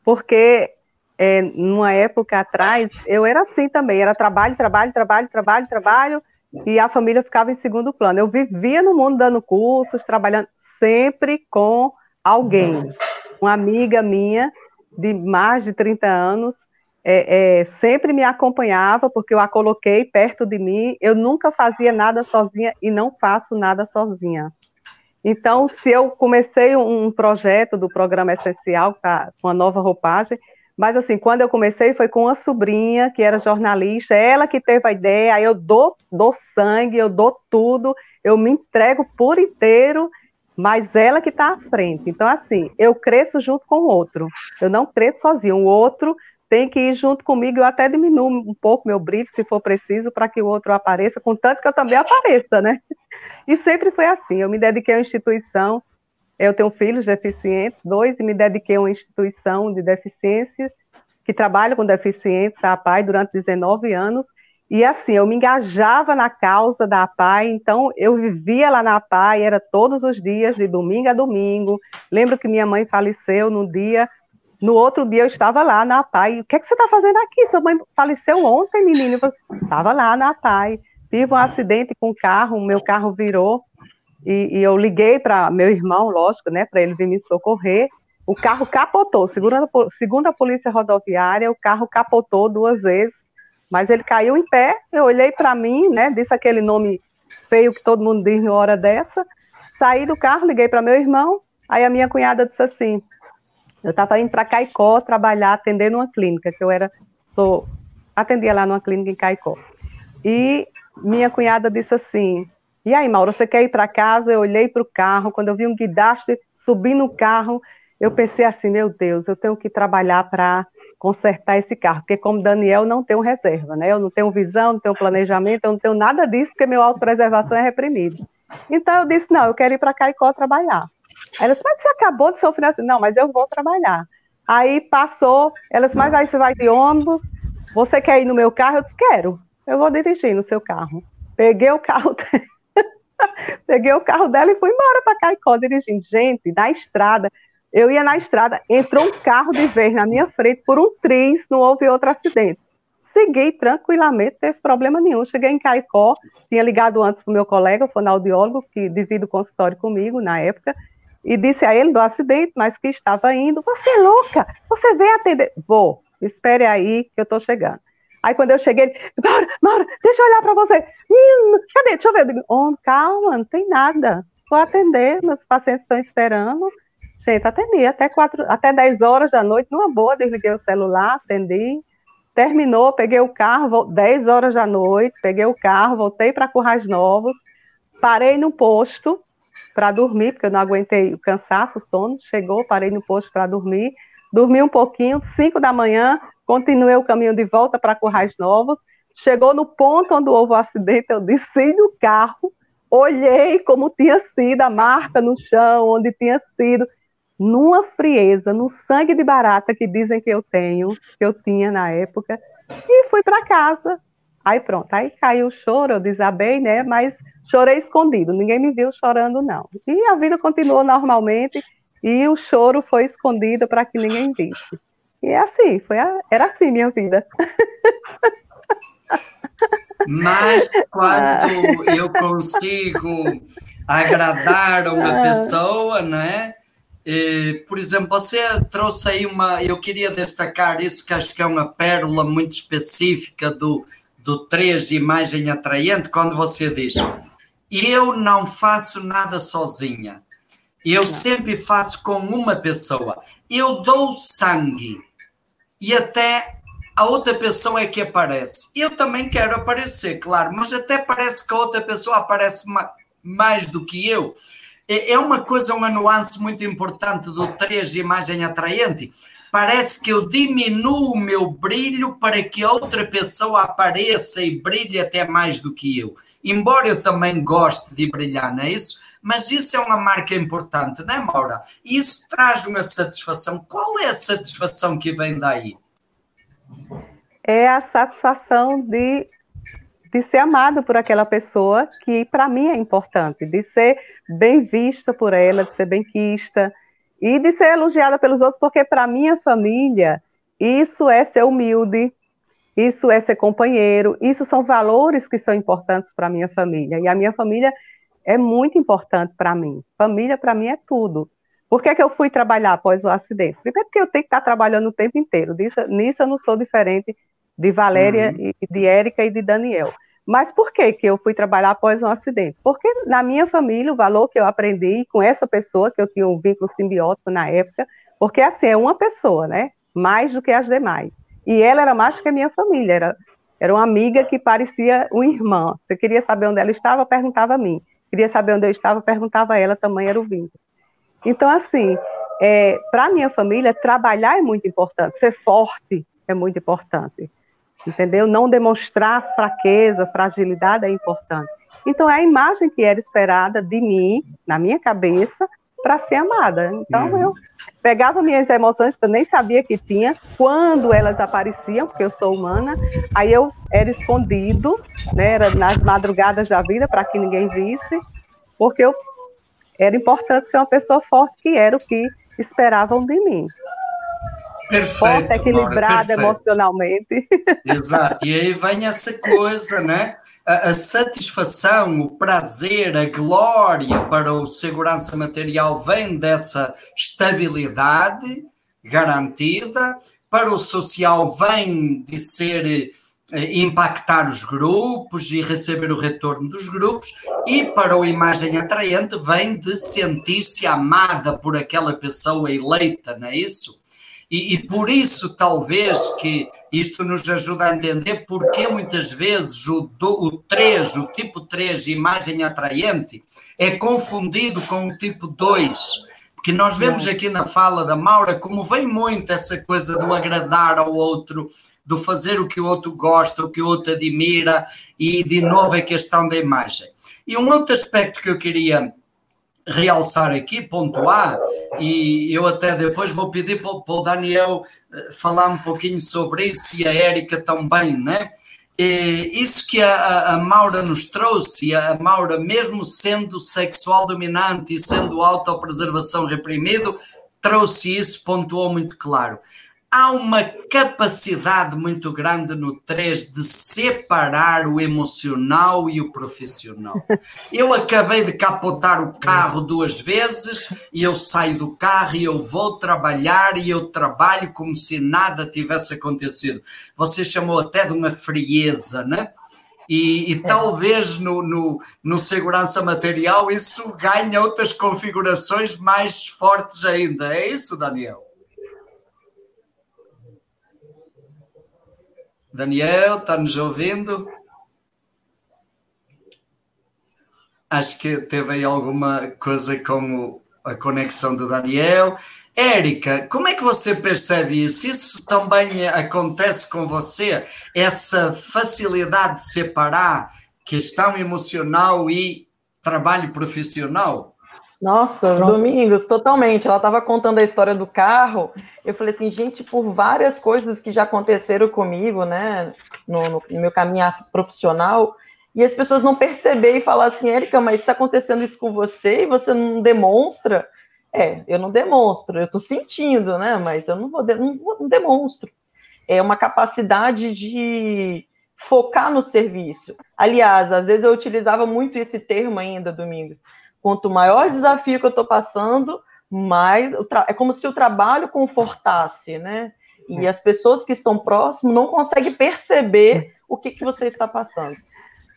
Speaker 5: Porque é, numa época atrás, eu era assim também, era trabalho, trabalho, trabalho, trabalho, trabalho, e a família ficava em segundo plano. Eu vivia no mundo dando cursos, trabalhando sempre com alguém. uma amiga minha de mais de 30 anos, é, é, sempre me acompanhava, porque eu a coloquei perto de mim, eu nunca fazia nada sozinha e não faço nada sozinha. Então, se eu comecei um projeto do programa essencial com a nova roupagem, mas assim, quando eu comecei foi com uma sobrinha que era jornalista, ela que teve a ideia, aí eu dou, dou sangue, eu dou tudo, eu me entrego por inteiro, mas ela que está à frente. Então, assim, eu cresço junto com o outro, eu não cresço sozinho, o outro tem que ir junto comigo, eu até diminuo um pouco meu brilho, se for preciso, para que o outro apareça, contanto que eu também apareça, né? E sempre foi assim, eu me dediquei à instituição, eu tenho filhos deficientes, dois, e me dediquei a uma instituição de deficiência, que trabalha com deficientes, a APAI, durante 19 anos, e assim, eu me engajava na causa da APAI, então eu vivia lá na APAI, era todos os dias, de domingo a domingo. Lembro que minha mãe faleceu no dia no outro dia eu estava lá na PAI. O que, é que você está fazendo aqui? Sua mãe faleceu ontem, menino. Estava lá na PAI. Tive um acidente com o carro, o meu carro virou. E, e eu liguei para meu irmão, lógico, né, para ele vir me socorrer. O carro capotou. Segundo a, segundo a polícia rodoviária, o carro capotou duas vezes. Mas ele caiu em pé. Eu olhei para mim, né, disse aquele nome feio que todo mundo diz na hora dessa. Saí do carro, liguei para meu irmão. Aí a minha cunhada disse assim: eu estava indo para Caicó trabalhar, atender numa clínica, que eu era, sou, atendia lá numa clínica em Caicó. E minha cunhada disse assim: E aí, Maura, você quer ir para casa? Eu olhei para o carro, quando eu vi um guidaste subir no carro, eu pensei assim: Meu Deus, eu tenho que trabalhar para consertar esse carro, porque como Daniel não tenho reserva, né? Eu não tenho visão, não tenho planejamento, eu não tenho nada disso, porque meu autopreservação é reprimido. Então eu disse: Não, eu quero ir para Caicó trabalhar. Aí ela disse, mas você acabou de sofrer assim. Não, mas eu vou trabalhar. Aí passou, ela disse, mas aí você vai de ônibus, você quer ir no meu carro? Eu disse, quero, eu vou dirigir no seu carro. Peguei o carro dela, peguei o carro dela e fui embora para Caicó dirigindo. Gente, na estrada, eu ia na estrada, entrou um carro de vez na minha frente por um triz, não houve outro acidente. Segui tranquilamente, teve problema nenhum. Cheguei em Caicó, tinha ligado antes para o meu colega, o fonoaudiólogo, que divide o consultório comigo na época, e disse a ele do acidente, mas que estava indo. Você é louca? Você vem atender? Vou, espere aí que eu estou chegando. Aí quando eu cheguei, ele, Maura, Maura, deixa eu olhar para você. Menino, cadê? Deixa eu ver. Eu digo, oh, calma, não tem nada. Vou atender, meus pacientes estão esperando. Gente, atendi até, quatro, até 10 horas da noite, numa boa, desliguei o celular, atendi. Terminou, peguei o carro, 10 horas da noite, peguei o carro, voltei para Currais Novos, parei no posto, para dormir, porque eu não aguentei o cansaço, o sono. Chegou, parei no posto para dormir. Dormi um pouquinho, 5 da manhã, continuei o caminho de volta para Currais Novos. Chegou no ponto onde houve o acidente, eu desci do carro, olhei como tinha sido a marca no chão, onde tinha sido, numa frieza, no sangue de barata que dizem que eu tenho, que eu tinha na época, e fui para casa. Aí pronto, aí caiu o choro, eu desabei, né? Mas chorei escondido, ninguém me viu chorando, não. E a vida continuou normalmente e o choro foi escondido para que ninguém visse. E é assim, foi a, era assim minha vida.
Speaker 1: Mas quando eu consigo agradar uma ah. pessoa, não é? E, por exemplo, você trouxe aí uma. Eu queria destacar isso, que acho que é uma pérola muito específica do, do 3 imagem atraente, quando você diz eu não faço nada sozinha. Eu sempre faço com uma pessoa. Eu dou sangue. E até a outra pessoa é que aparece. Eu também quero aparecer, claro, mas até parece que a outra pessoa aparece mais do que eu. É, é uma coisa, uma nuance muito importante do 3 de imagem atraente. Parece que eu diminuo o meu brilho para que outra pessoa apareça e brilhe até mais do que eu embora eu também goste de brilhar, não é isso? Mas isso é uma marca importante, não é, Maura? E isso traz uma satisfação. Qual é a satisfação que vem daí?
Speaker 5: É a satisfação de, de ser amado por aquela pessoa que, para mim, é importante, de ser bem vista por ela, de ser bem quista e de ser elogiada pelos outros, porque, para minha família, isso é ser humilde, isso é ser companheiro, isso são valores que são importantes para a minha família. E a minha família é muito importante para mim. Família, para mim, é tudo. Por que, que eu fui trabalhar após o acidente? Primeiro porque eu tenho que estar trabalhando o tempo inteiro. Nisso, nisso eu não sou diferente de Valéria, uhum. de Érica e de Daniel. Mas por que, que eu fui trabalhar após um acidente? Porque na minha família, o valor que eu aprendi com essa pessoa, que eu tinha um vínculo simbiótico na época, porque assim, é uma pessoa, né? Mais do que as demais. E ela era mais que a minha família, era, era uma amiga que parecia uma irmã. Você queria saber onde ela estava, perguntava a mim. Queria saber onde eu estava, perguntava a ela, também era o vínculo. Então, assim, é, para minha família, trabalhar é muito importante, ser forte é muito importante, entendeu? Não demonstrar fraqueza, fragilidade é importante. Então, é a imagem que era esperada de mim, na minha cabeça, para ser amada. Então, uhum. eu pegava minhas emoções, que eu nem sabia que tinha, quando elas apareciam, porque eu sou humana, aí eu era escondido, né, era nas madrugadas da vida, para que ninguém visse, porque eu era importante ser uma pessoa forte, que era o que esperavam de mim.
Speaker 1: Perfeito, forte,
Speaker 5: equilibrada emocionalmente.
Speaker 1: Exato, e aí vem essa coisa, né? A, a, satisfação, o prazer, a glória para o segurança material vem dessa estabilidade garantida, para o social vem de ser eh, impactar os grupos e receber o retorno dos grupos, e para o imagem atraente vem de sentir-se amada por aquela pessoa eleita, não é isso? E, e, por isso, talvez, que isto nos ajuda a entender porque muitas vezes o, o 3, o tipo 3, imagem atraente, é confundido com o tipo 2. Porque nós vemos aqui na fala da Maura como vem muito essa coisa do agradar ao outro, do fazer o que o outro gosta, o que o outro admira, e de novo a questão da imagem. E um outro aspecto que eu queria realçar aqui, pontuar, e eu até depois vou pedir para, o Daniel eh, falar um pouquinho sobre isso e a Érica também, né? E isso que a, a Maura nos trouxe, a Maura, mesmo sendo sexual dominante e sendo autopreservação reprimido, trouxe isso, pontuou muito claro há uma capacidade muito grande no 3 de separar o emocional e o profissional. Eu acabei de capotar o carro duas vezes e eu saio do carro e eu vou trabalhar e eu trabalho como se nada tivesse acontecido. Você chamou até de uma frieza, né? E, e talvez no, no, no, segurança material isso ganhe outras configurações mais fortes ainda. É isso, Daniel? Daniel, está nos ouvindo? Acho que teve aí alguma coisa com a conexão do Daniel. Érica, como é que você percebe isso? Isso também acontece com você? Essa facilidade de separar questão emocional e trabalho profissional?
Speaker 4: Nossa, Pronto. Domingos, totalmente. Ela estava contando a história do carro. Eu falei assim, gente, por várias coisas que já aconteceram comigo, né, no, no meu caminho profissional, e as pessoas não perceberem e falar assim, Érica, mas está acontecendo isso com você e você não demonstra. É, eu não demonstro, eu estou sentindo, né, mas eu não vou, não, não demonstro. É uma capacidade de focar no serviço. Aliás, às vezes eu utilizava muito esse termo ainda, Domingos Quanto maior o desafio que eu estou passando, mais é como se o trabalho confortasse, né? E as pessoas que estão próximas não conseguem perceber o que, que você está passando.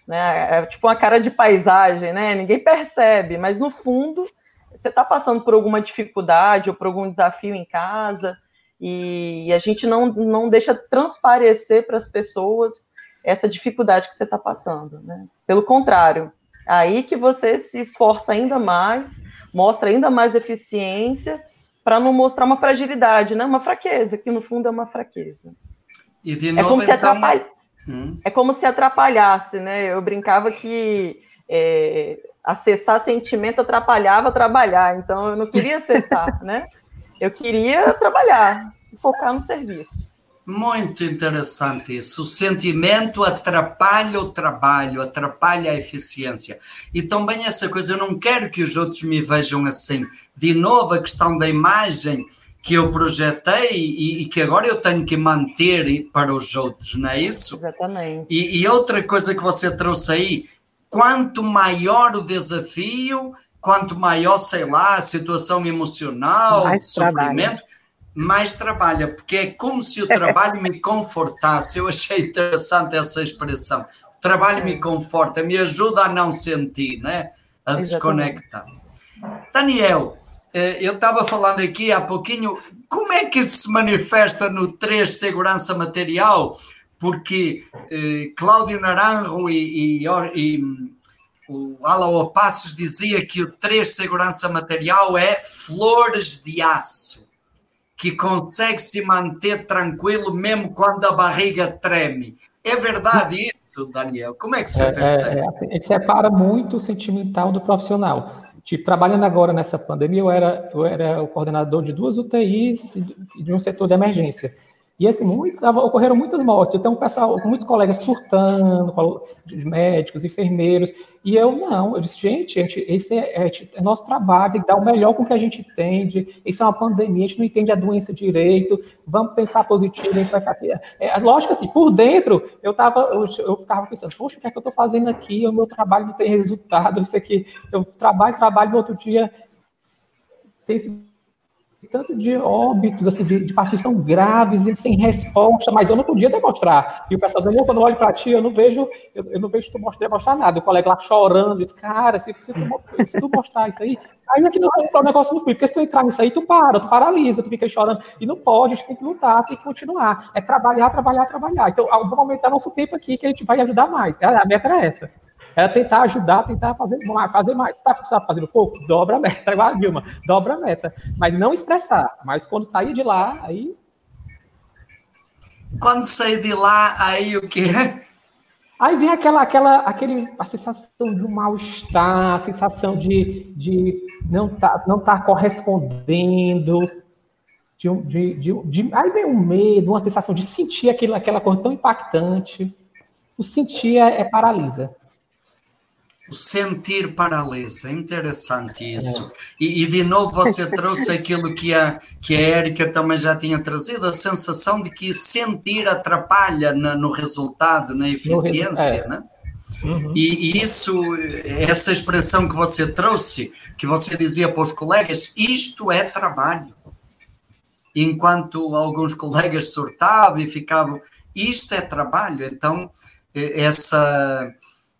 Speaker 4: Né? É tipo uma cara de paisagem, né? Ninguém percebe, mas no fundo você está passando por alguma dificuldade ou por algum desafio em casa e a gente não, não deixa transparecer para as pessoas essa dificuldade que você está passando. Né? Pelo contrário, Aí que você se esforça ainda mais, mostra ainda mais eficiência para não mostrar uma fragilidade, né? Uma fraqueza, que no fundo é uma fraqueza. É como se atrapalha... hum. É como se atrapalhasse, né? Eu brincava que é, acessar sentimento atrapalhava trabalhar, então eu não queria acessar, né? Eu queria trabalhar, focar no serviço.
Speaker 1: Muito interessante isso. O sentimento atrapalha o trabalho, atrapalha a eficiência. E também essa coisa, eu não quero que os outros me vejam assim. De novo, a questão da imagem que eu projetei e, e que agora eu tenho que manter para os outros, não é isso?
Speaker 4: Exatamente.
Speaker 1: E, e outra coisa que você trouxe aí, quanto maior o desafio, quanto maior, sei lá, a situação emocional, mais sofrimento, trabalha. Mais trabalha, porque é como se o trabalho me confortasse. Eu achei interessante essa expressão. O trabalho me conforta, me ajuda a não sentir, né? a desconectar. Daniel, eh, eu estava falando aqui há pouquinho, como é que isso se manifesta no 3 Segurança Material? Porque eh, Cláudio Naranjo e, e, e o Alan Passos dizia que o 3 Segurança Material é flores de aço, que consegue se manter tranquilo mesmo quando a barriga treme. É verdade isso, Daniel? Como é que você é, percebe? É,
Speaker 3: é, assim, separa muito o sentimental do profissional. Tipo, trabalhando agora nessa pandemia, eu era, eu era o coordenador de duas UTIs e de um setor de emergência. E assim, muitos, ocorreram muitas mortes. Então, pessoal, muitos colegas surtando, médicos, enfermeiros. E eu não, eu disse, gente, gente esse é, é, é, nosso trabalho, tem que dar o melhor com o que a gente entende. Isso é uma pandemia, a gente não entende a doença direito. Vamos pensar positivo, a gente vai fazer. É, lógico assim, por dentro, eu tava, eu, eu ficava pensando, poxa, o que é que eu estou fazendo aqui? O meu trabalho não tem resultado, isso aqui. Eu trabalho, trabalho, no outro dia tem esse tanto de óbitos, assim, de, de pacientes tão graves e sem resposta, mas eu não podia demonstrar. E o pessoal dizendo, quando eu olho para ti, eu não vejo, eu, eu não vejo tu mostrar, mostrar nada. O colega lá chorando, diz, cara, se, se, tu, se tu mostrar isso aí, aí aqui não é um negócio no fui, porque se tu entrar nisso aí, tu para, tu paralisa, tu fica chorando. E não pode, a gente tem que lutar, tem que continuar. É trabalhar, trabalhar, trabalhar. Então, vamos aumentar nosso tempo aqui, que a gente vai ajudar mais. A meta era essa. Era tentar ajudar, tentar fazer mais. Fazer mais. Está tá fazendo pouco? Dobra a meta, igual a Dilma, dobra a meta. Mas não estressar. Mas quando sair de lá, aí.
Speaker 1: Quando sair de lá, aí o quê?
Speaker 3: Aí vem aquela, aquela, aquele, a sensação de um mal-estar, a sensação de, de não estar tá, não tá correspondendo, de, de, de, de, aí vem um medo, uma sensação de sentir aquilo, aquela coisa tão impactante. O sentir é, é paralisa.
Speaker 1: O sentir paralisa, interessante isso. É. E, e, de novo você trouxe aquilo que a, que a Érica também já tinha trazido, a sensação de que sentir atrapalha na, no resultado, na eficiência, é. né? Uhum. E, e, isso, essa expressão que você trouxe, que você dizia para os colegas, isto é trabalho. Enquanto alguns colegas surtavam e ficavam, isto é trabalho. Então, essa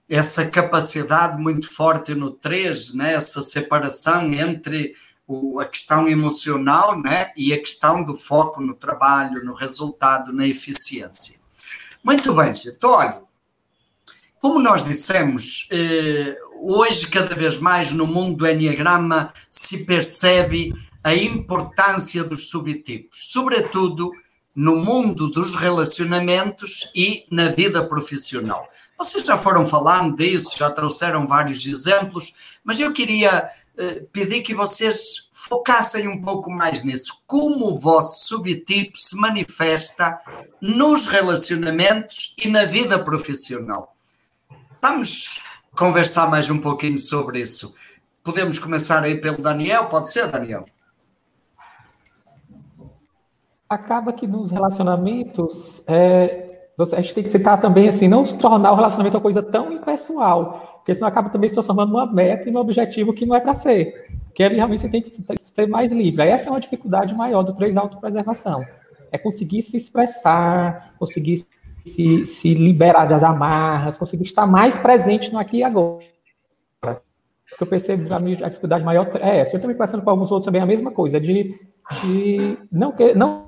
Speaker 1: essa capacidade muito forte no 3, né? essa separação entre o, a questão emocional né? e a questão do foco no trabalho, no resultado, na eficiência. Muito bem, gente. Olha, como nós dissemos, eh, hoje cada vez mais no mundo do Enneagrama se percebe a importância dos subtipos, sobretudo no mundo dos relacionamentos e na vida profissional. Vocês já foram falando disso, já trouxeram vários exemplos, mas eu queria uh, pedir que vocês focassem um pouco mais nisso. Como o vosso subtipo se manifesta nos relacionamentos e na vida profissional? Vamos conversar mais um pouquinho sobre isso. Podemos começar aí pelo Daniel, pode ser, Daniel?
Speaker 3: Acaba que nos relacionamentos é, a gente tem que tentar também, assim, não se tornar o relacionamento uma coisa tão impessoal, porque senão acaba também se transformando numa meta e num objetivo que não é para ser. Porque realmente você tem que ser mais livre. Aí essa é uma dificuldade maior do três autopreservação. É conseguir se expressar, conseguir se, se liberar das amarras, conseguir estar mais presente no aqui e agora. Porque eu percebo a minha dificuldade maior é essa. Eu também passando com alguns outros também a mesma coisa, de, de não, não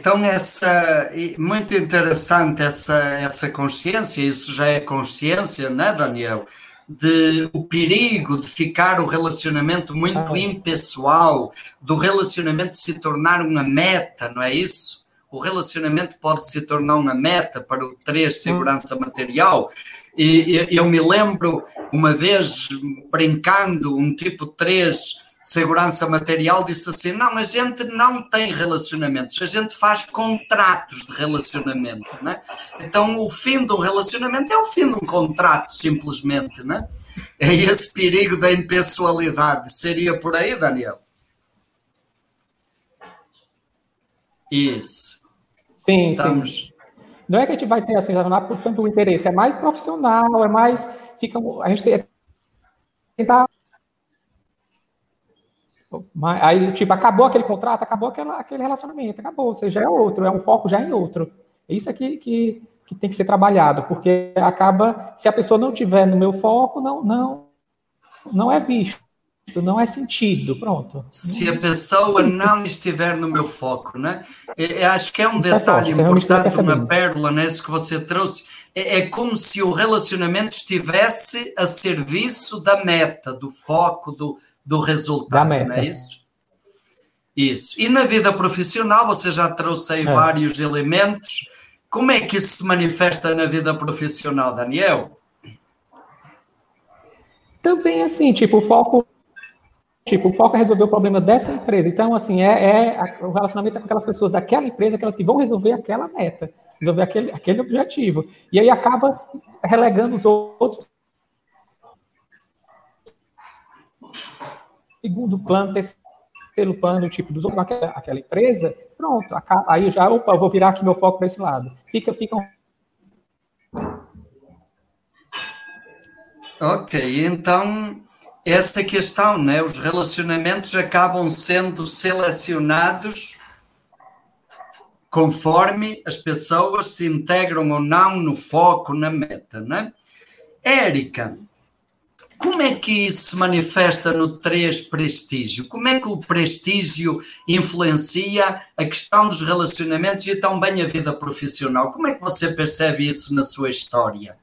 Speaker 1: Então, essa, muito interessante essa, essa consciência, isso já é consciência, né, Daniel? De o perigo de ficar o relacionamento muito ah. impessoal, do relacionamento se tornar uma meta, não é isso? O relacionamento pode se tornar uma meta para o 3 segurança material. E eu me lembro uma vez brincando, um tipo 3 segurança material disse assim: não, a gente não tem relacionamentos, a gente faz contratos de relacionamento, né? Então o fim de um relacionamento é o fim de um contrato, simplesmente, né? É esse perigo da impessoalidade. Seria por aí, Daniel? Isso.
Speaker 3: Sim, Estamos... sim. Não é que a gente vai ter assim, não é por tanto o interesse, é mais profissional, é mais. Fica, a gente tem, tentar. Aí, tipo, acabou aquele contrato, acabou aquela, aquele relacionamento, acabou, você já é outro, é um foco já em outro. Isso aqui que, que tem que ser trabalhado, porque acaba, se a pessoa não tiver no meu foco, não, não, não é visto não é sentido, pronto.
Speaker 1: Se a pessoa não estiver no meu foco, né? Eu acho que é um é detalhe é importante, uma pérola nesse que você trouxe. É, é, como se o relacionamento estivesse a serviço da meta, do foco, do, do resultado, não é isso? Isso. E na vida profissional, você já trouxe aí é. vários elementos. Como é que isso se manifesta na vida profissional, Daniel?
Speaker 3: Também assim, tipo, o foco Tipo, o foco é resolver o problema dessa empresa. Então, assim, é, é o relacionamento é com aquelas pessoas daquela empresa, aquelas que vão resolver aquela meta, resolver aquele, aquele objetivo. E aí acaba relegando os outros. Segundo plano, terceiro plano, tipo, dos outros, aquela, aquela empresa, pronto, aí já, opa, vou virar aqui meu foco para esse lado. Fica, fica
Speaker 1: Ok, então essa questão, né? Os relacionamentos acabam sendo selecionados conforme as pessoas se integram ou não no foco, na meta, né? Érica, como é que isso se manifesta no 3 prestígio? Como é que o prestígio influencia a questão dos relacionamentos e também a vida profissional? Como é que você percebe isso na sua história?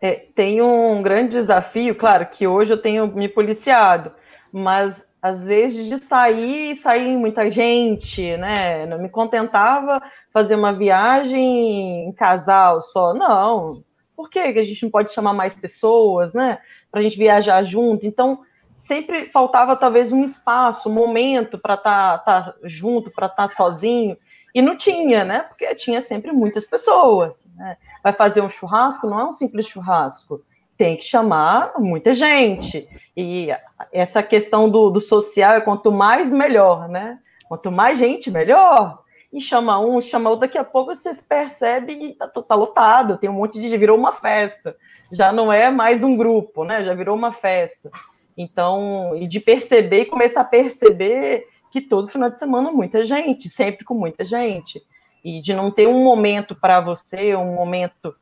Speaker 4: É, tem um grande desafio, claro que hoje eu tenho me policiado, mas às vezes de sair, sair muita gente, né? Não me contentava fazer uma viagem em casal só, não. Por que a gente não pode chamar mais pessoas, né? Para a gente viajar junto. Então, sempre faltava talvez um espaço, um momento para estar tá, tá junto, para estar tá sozinho. E não tinha, né? Porque tinha sempre muitas pessoas. Né? Vai fazer um churrasco, não é um simples churrasco. Tem que chamar muita gente. E essa questão do, do social é quanto mais melhor, né? Quanto mais gente, melhor. E chama um, chama outro, daqui a pouco vocês percebem que tá, tá lotado, tem um monte de. virou uma festa. Já não é mais um grupo, né? Já virou uma festa. Então, e de perceber e começar a perceber que todo final de semana muita gente, sempre com muita gente. E de não ter um momento para você, um momento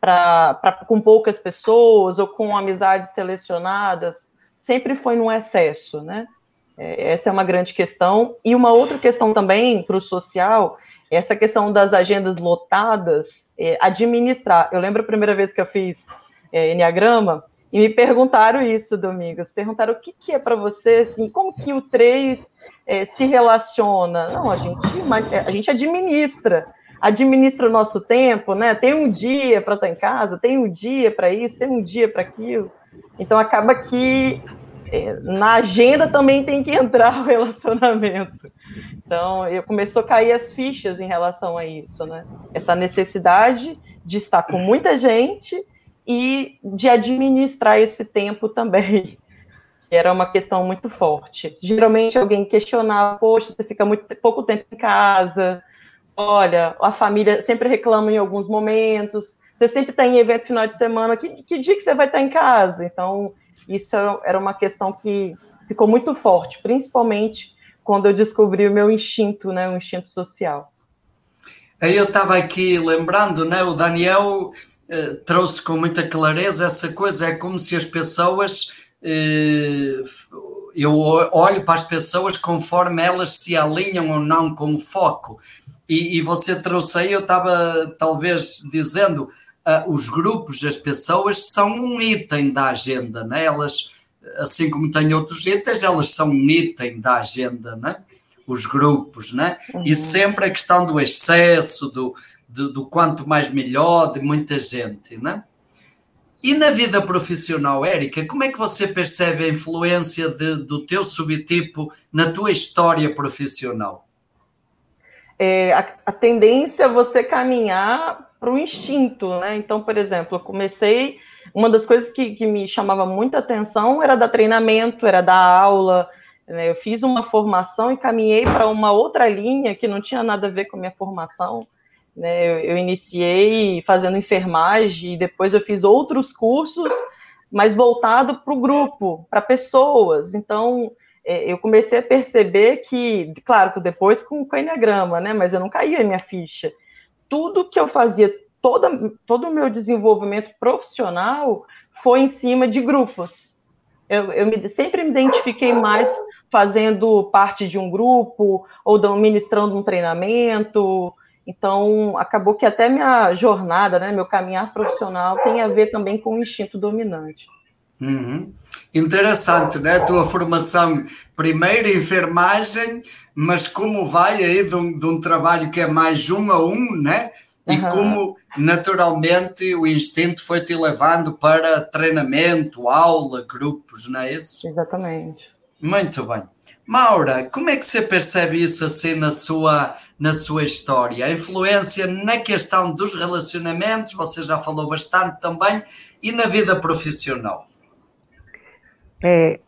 Speaker 4: para com poucas pessoas ou com amizades selecionadas, sempre foi num excesso, né? É, essa é uma grande questão. E uma outra questão também para o social, essa questão das agendas lotadas, é, administrar. Eu lembro a primeira vez que eu fiz é, Enneagrama, e me perguntaram isso, Domingos. Perguntaram o que, que é para você, assim, como que o 3 é, se relaciona? Não, a gente, a gente administra. Administra o nosso tempo, né? Tem um dia para estar em casa, tem um dia para isso, tem um dia para aquilo. Então acaba que é, na agenda também tem que entrar o relacionamento. Então, eu começou a cair as fichas em relação a isso, né? Essa necessidade de estar com muita gente e de administrar esse tempo também, era uma questão muito forte. Geralmente alguém questionava, poxa, você fica muito pouco tempo em casa, olha, a família sempre reclama em alguns momentos, você sempre está em evento final de semana, que, que dia que você vai estar em casa? Então, isso era uma questão que ficou muito forte, principalmente quando eu descobri o meu instinto, né, o instinto social.
Speaker 1: Eu estava aqui lembrando, né, o Daniel eh, trouxe com muita clareza essa coisa. É como se as pessoas. Uh, eu olho para as pessoas conforme elas se alinham ou não com o foco. E, e você trouxe aí, eu estava talvez dizendo, uh, os grupos, as pessoas são um item da agenda, né? elas, assim como tem outros itens, elas são um item da agenda, né? os grupos, né? Uhum. e sempre a questão do excesso, do, do, do quanto mais melhor, de muita gente, né? E na vida profissional, Érica, como é que você percebe a influência de, do teu subtipo na tua história profissional?
Speaker 4: É, a, a tendência é você caminhar para o instinto, né? Então, por exemplo, eu comecei. Uma das coisas que, que me chamava muita atenção era dar treinamento, era dar aula, Né? Eu fiz uma formação e caminhei para uma outra linha que não tinha nada a ver com a minha formação. Né? Eu, eu iniciei fazendo enfermagem e depois eu fiz outros cursos, mas voltado para o grupo, para pessoas. Então, é, eu comecei a perceber que, claro, que depois com o Enneagrama, né? Mas eu não caía em minha ficha. Tudo que eu fazia, toda, todo o meu desenvolvimento profissional foi em cima de grupos. Eu, eu me, sempre me identifiquei mais fazendo parte de um grupo ou ministrando um treinamento. Então, acabou que até minha jornada, né, meu caminhar profissional tem a ver também com o instinto dominante.
Speaker 1: Uhum. Interessante, né? A tua formação, primeiro enfermagem, mas como vai aí de um, de um trabalho que é mais um a um, né? E uhum. como naturalmente o instinto foi te levando para treinamento, aula, grupos, não é isso?
Speaker 4: Exatamente.
Speaker 1: Muito bem. Maura, como é que você percebe isso assim na sua, na sua história? A influência na questão dos relacionamentos, você já falou bastante também, e na vida profissional?
Speaker 5: É,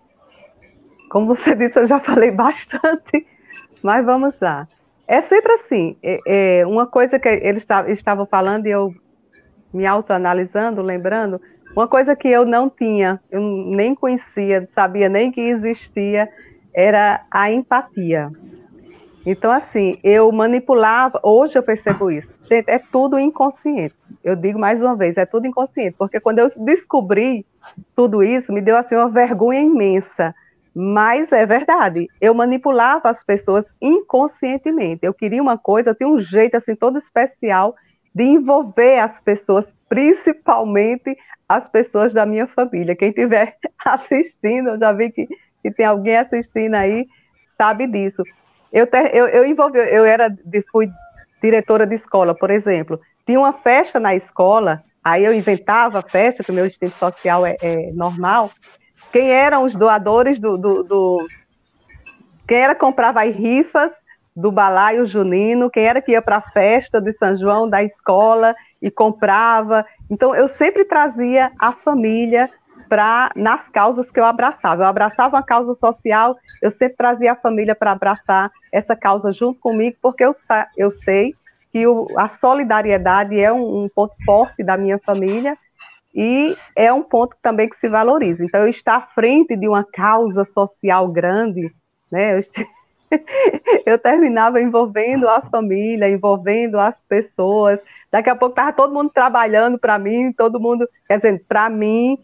Speaker 5: como você disse, eu já falei bastante, mas vamos lá. É sempre assim, é, é uma coisa que eles estavam falando e eu me autoanalisando, lembrando, uma coisa que eu não tinha, eu nem conhecia, sabia nem que existia, era a empatia. Então, assim, eu manipulava, hoje eu percebo isso. Gente, é tudo inconsciente. Eu digo mais uma vez, é tudo inconsciente, porque quando eu descobri tudo isso, me deu assim uma vergonha imensa. Mas é verdade, eu manipulava as pessoas inconscientemente. Eu queria uma coisa, eu tinha um jeito assim todo especial de envolver as pessoas, principalmente as pessoas da minha família. Quem estiver assistindo, eu já vi que, que tem alguém assistindo aí, sabe disso. Eu, eu, eu envolvi, eu era, fui diretora de escola, por exemplo. Tinha uma festa na escola, aí eu inventava a festa, que o meu instinto social é, é normal. Quem eram os doadores do, do, do quem era comprava as rifas do balaio junino, quem era que ia para a festa de São João da escola e comprava. Então, eu sempre trazia a família nas causas que eu abraçava. Eu abraçava uma causa social, eu sempre trazia a família para abraçar essa causa junto comigo, porque eu, eu sei que o, a solidariedade é um, um, ponto forte da minha família e é um ponto também que se valoriza. Então, eu estar à frente de uma causa social grande, né? Eu, eu terminava envolvendo a família, envolvendo as pessoas. Daqui a pouco estava todo mundo trabalhando para mim, todo mundo, quer dizer, para mim,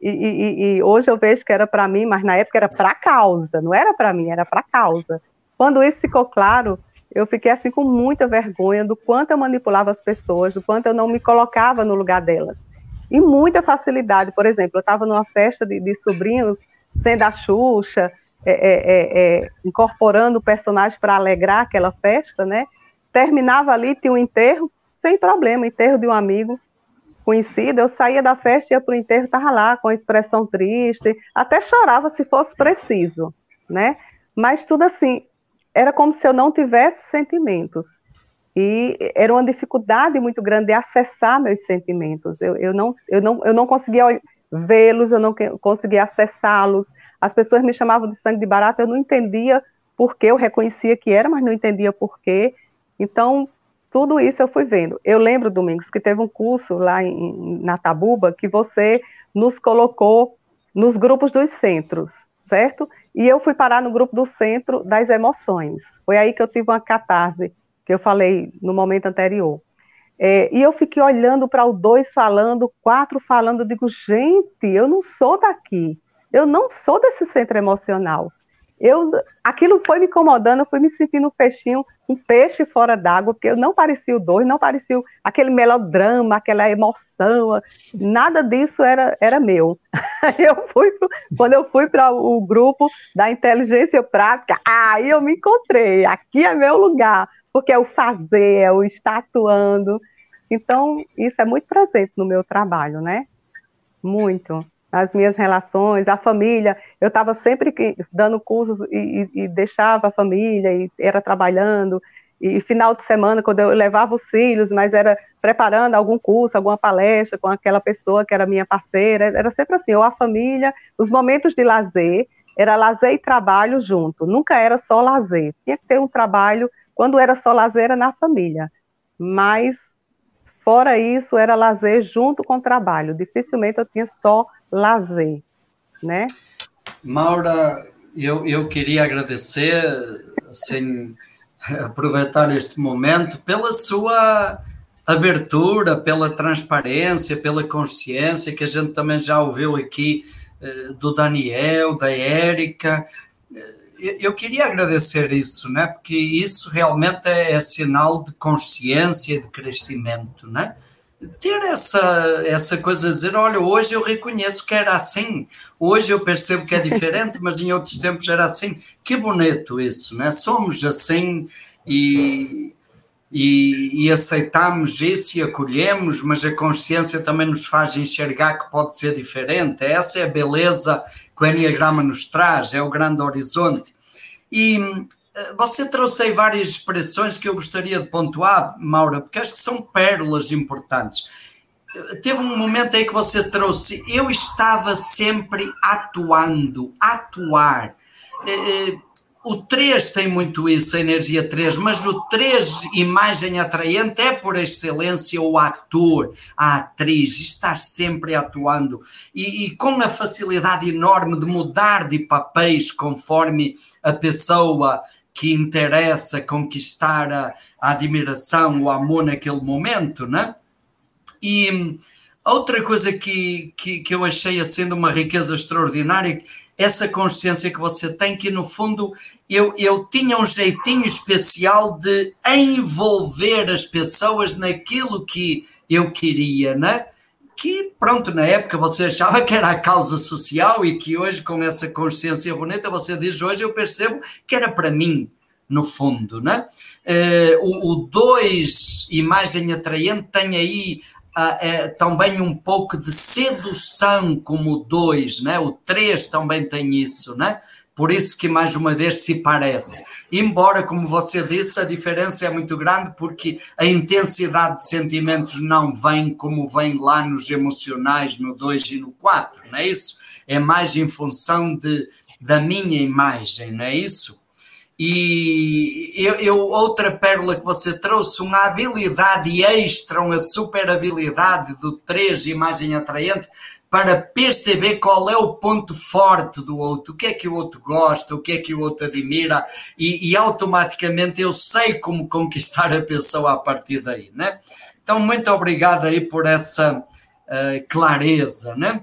Speaker 5: e, e, e, hoje eu vejo que era para mim, mas na época era para a causa, não era para mim, era para a causa. Quando isso ficou claro, eu fiquei assim com muita vergonha do quanto eu manipulava as pessoas, do quanto eu não me colocava no lugar delas. E muita facilidade, por exemplo, eu estava numa festa de, de, sobrinhos, sendo a Xuxa, é, é, é, é incorporando personagens para alegrar aquela festa, né? Terminava ali, tinha um enterro, sem problema, enterro de um amigo, conhecida, eu saía da festa, ia para o enterro, estava lá com a expressão triste, até chorava se fosse preciso, né? Mas tudo assim, era como se eu não tivesse sentimentos. E era uma dificuldade muito grande de acessar meus sentimentos. Eu, eu, não, eu, não, eu não conseguia vê-los, eu não conseguia acessá-los. As pessoas me chamavam de sangue de barata, eu não entendia por que, eu reconhecia que era, mas não entendia por quê. Então, tudo isso eu fui vendo. Eu lembro, Domingos, que teve um curso lá em, na Tabuba que você nos colocou nos grupos dos centros, certo? E eu fui parar no grupo do centro das emoções. Foi aí que eu tive uma catarse, que eu falei no momento anterior. É, e eu fiquei olhando para o dois falando, quatro falando, eu digo, gente, eu não sou daqui, eu não sou desse centro emocional eu, aquilo foi me incomodando, eu fui me sentindo um peixinho, um peixe fora d'água, porque eu não parecia o dois, não parecia aquele melodrama, aquela emoção, nada disso era, era meu. Eu fui pro, quando eu fui para o grupo da inteligência prática, aí eu me encontrei, aqui é meu lugar, porque é o fazer, é o estar atuando. Então, isso é muito presente no meu trabalho, né? Muito as minhas relações, a família. Eu estava sempre dando cursos e, e, e, deixava a família e era trabalhando. E final de semana, quando eu levava os filhos, mas era preparando algum curso, alguma palestra com aquela pessoa que era minha parceira, era sempre assim, ou a família, os momentos de lazer, era lazer e trabalho junto, nunca era só lazer. Tinha que ter um trabalho, quando era só lazer, era na família. Mas, fora isso, era lazer junto com trabalho. Dificilmente eu tinha só lazer, né?
Speaker 1: Maura, eu, eu queria agradecer, assim, aproveitar este momento pela sua abertura, pela transparência, pela consciência que a gente também já ouviu aqui eh, do Daniel, da Érica. Eu queria agradecer isso, né? porque isso realmente é, é sinal de consciência, de crescimento. Né? Ter essa, essa coisa de dizer: olha, hoje eu reconheço que era assim, hoje eu percebo que é diferente, mas em outros tempos era assim. Que bonito isso, né? Somos assim e e, e aceitamos isso e acolhemos, mas a consciência também nos faz enxergar que pode ser diferente. Essa é a beleza que o Enneagrama nos traz, é o grande horizonte. E eh, você trouxe aí várias expressões que eu gostaria de pontuar, Maura, porque acho que são pérolas importantes. Teve um momento aí que você trouxe, eu estava sempre atuando, atuar. O 3 tem muito isso, a energia 3, mas o 3, imagem atraente, é por excelência o ator, a atriz, estar sempre atuando e, e, com a facilidade enorme de mudar de papéis conforme a pessoa que interessa conquistar a, a admiração, o amor naquele momento, né? E outra coisa que, que, que eu achei sendo uma riqueza extraordinária essa consciência que você tem, que no fundo eu, eu tinha um jeitinho especial de envolver as pessoas naquilo que eu queria, né? Que, pronto, na época você achava que era a causa social e que hoje, com essa consciência bonita, você diz: hoje eu percebo que era para mim, no fundo, né? Uh, o 2, imagem atraente, tem aí é, também um pouco de sedução como o 2, né? o 3 também tem isso, né? por isso que mais uma vez se parece. Embora, como você disse, a diferença é muito grande porque a intensidade de sentimentos não vem como vem lá nos emocionais no 2 e no 4, não é isso? É mais em função de, da minha imagem, não é isso? E eu, eu, outra pérola que você trouxe, uma habilidade extra, uma super habilidade do 3, imagem atraente, para perceber qual é o ponto forte do outro, o que é que o outro gosta, o que é que o outro admira, e, e automaticamente eu sei como conquistar a pessoa a partir daí, né? Então, muito obrigado aí por essa uh, clareza, né?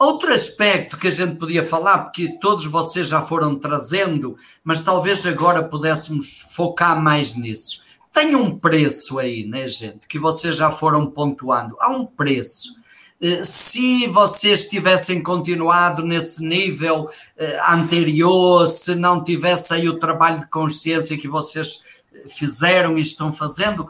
Speaker 1: Outro aspecto que a gente podia falar, porque todos vocês já foram trazendo, mas talvez agora pudéssemos focar mais nisso. Tem um preço aí, né, gente, que vocês já foram pontuando. Há um preço. Eh, se vocês tivessem continuado nesse nível eh, anterior, se não tivesse aí o trabalho de consciência que vocês fizeram e estão fazendo,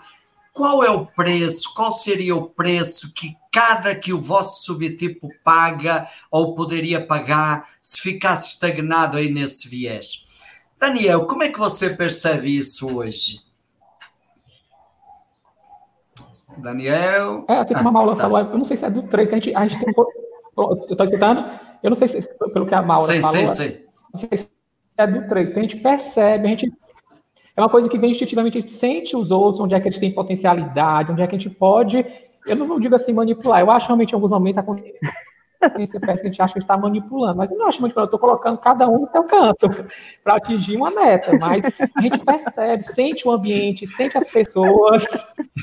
Speaker 1: qual é o preço? Qual seria o preço que cada que o vosso subtipo paga ou poderia pagar se ficasse estagnado aí nesse viés? Daniel, como é que você percebe isso hoje? Daniel.
Speaker 3: É, assim como a Maura ah, tá. falou, eu não sei se é do 3, que a gente, a gente tem. Eu estou escutando? Eu não sei se pelo que a Maura
Speaker 1: sei,
Speaker 3: falou.
Speaker 1: Sei, sei.
Speaker 3: Não sei se é do 3, porque a gente percebe, a gente é uma coisa que vem instintivamente, a gente sente os outros, onde é que a gente tem potencialidade, onde é que a gente pode, eu não, não digo assim manipular, eu acho realmente em alguns momentos a consciência parece que a gente acha que está manipulando, mas eu não acho manipulando, eu estou colocando cada um no seu canto para atingir uma meta, mas a gente percebe, sente o ambiente, sente as pessoas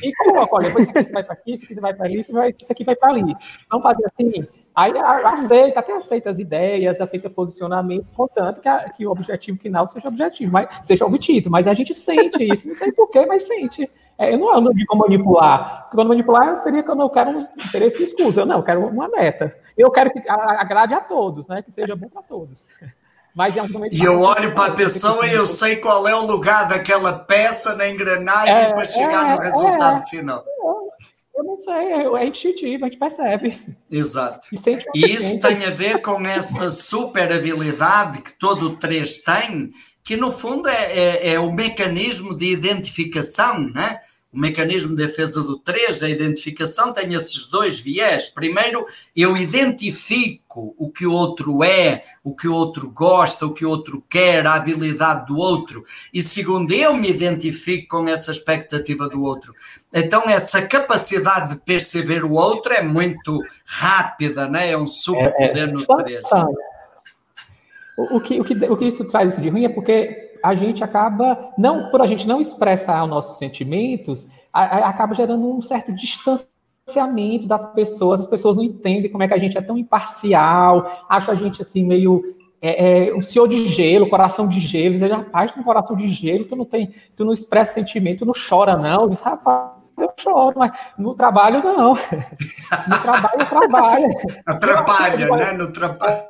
Speaker 3: e coloca, olha, isso aqui vai para aqui, isso aqui vai para ali, isso, isso aqui vai para ali. Vamos fazer assim, Aí aceita, até aceita as ideias, aceita posicionamento, contanto que, a, que o objetivo final seja objetivo, mas seja obtido. Mas a gente sente isso, não sei porquê, mas sente. É, eu não, não digo manipular. Porque quando manipular seria que eu não quero um interesse escuso. Eu não, eu quero uma meta. Eu quero que agrade a todos, né? Que seja bom para todos.
Speaker 1: Mas e eu olho para a pessoa e eu sei qual é o lugar daquela peça na engrenagem é, para chegar é, no resultado é, final.
Speaker 3: Eu não sei, é, é instintivo, a gente percebe.
Speaker 1: Exato. E, e isso tem a ver com essa super habilidade que todo o 3 tem, que no fundo é, é, é o mecanismo de identificação, né? O mecanismo de defesa do 3, a identificação, tem esses dois viés. Primeiro, eu identifico o que o outro é, o que o outro gosta, o que o outro quer, a habilidade do outro. E segundo, eu me identifico com essa expectativa do outro. Então, essa capacidade de perceber o outro é muito rápida, né? é um superpoder é, é, no 3.
Speaker 3: O, que, o, que, o que isso traz de ruim é porque a gente acaba, não por a gente não expressar os nossos sentimentos, a, a, acaba gerando um certo distanciamento das pessoas, as pessoas não entendem como é que a gente é tão imparcial, acham a gente assim meio é, é, um senhor de gelo, coração de gelo, diz, rapaz, tu tem um coração de gelo, tu não tem, tu não expressa sentimento, tu não chora não, diz, rapaz, eu choro, mas no trabalho não. No trabalho trabalha.
Speaker 1: Atrapalha, né? No trabalho.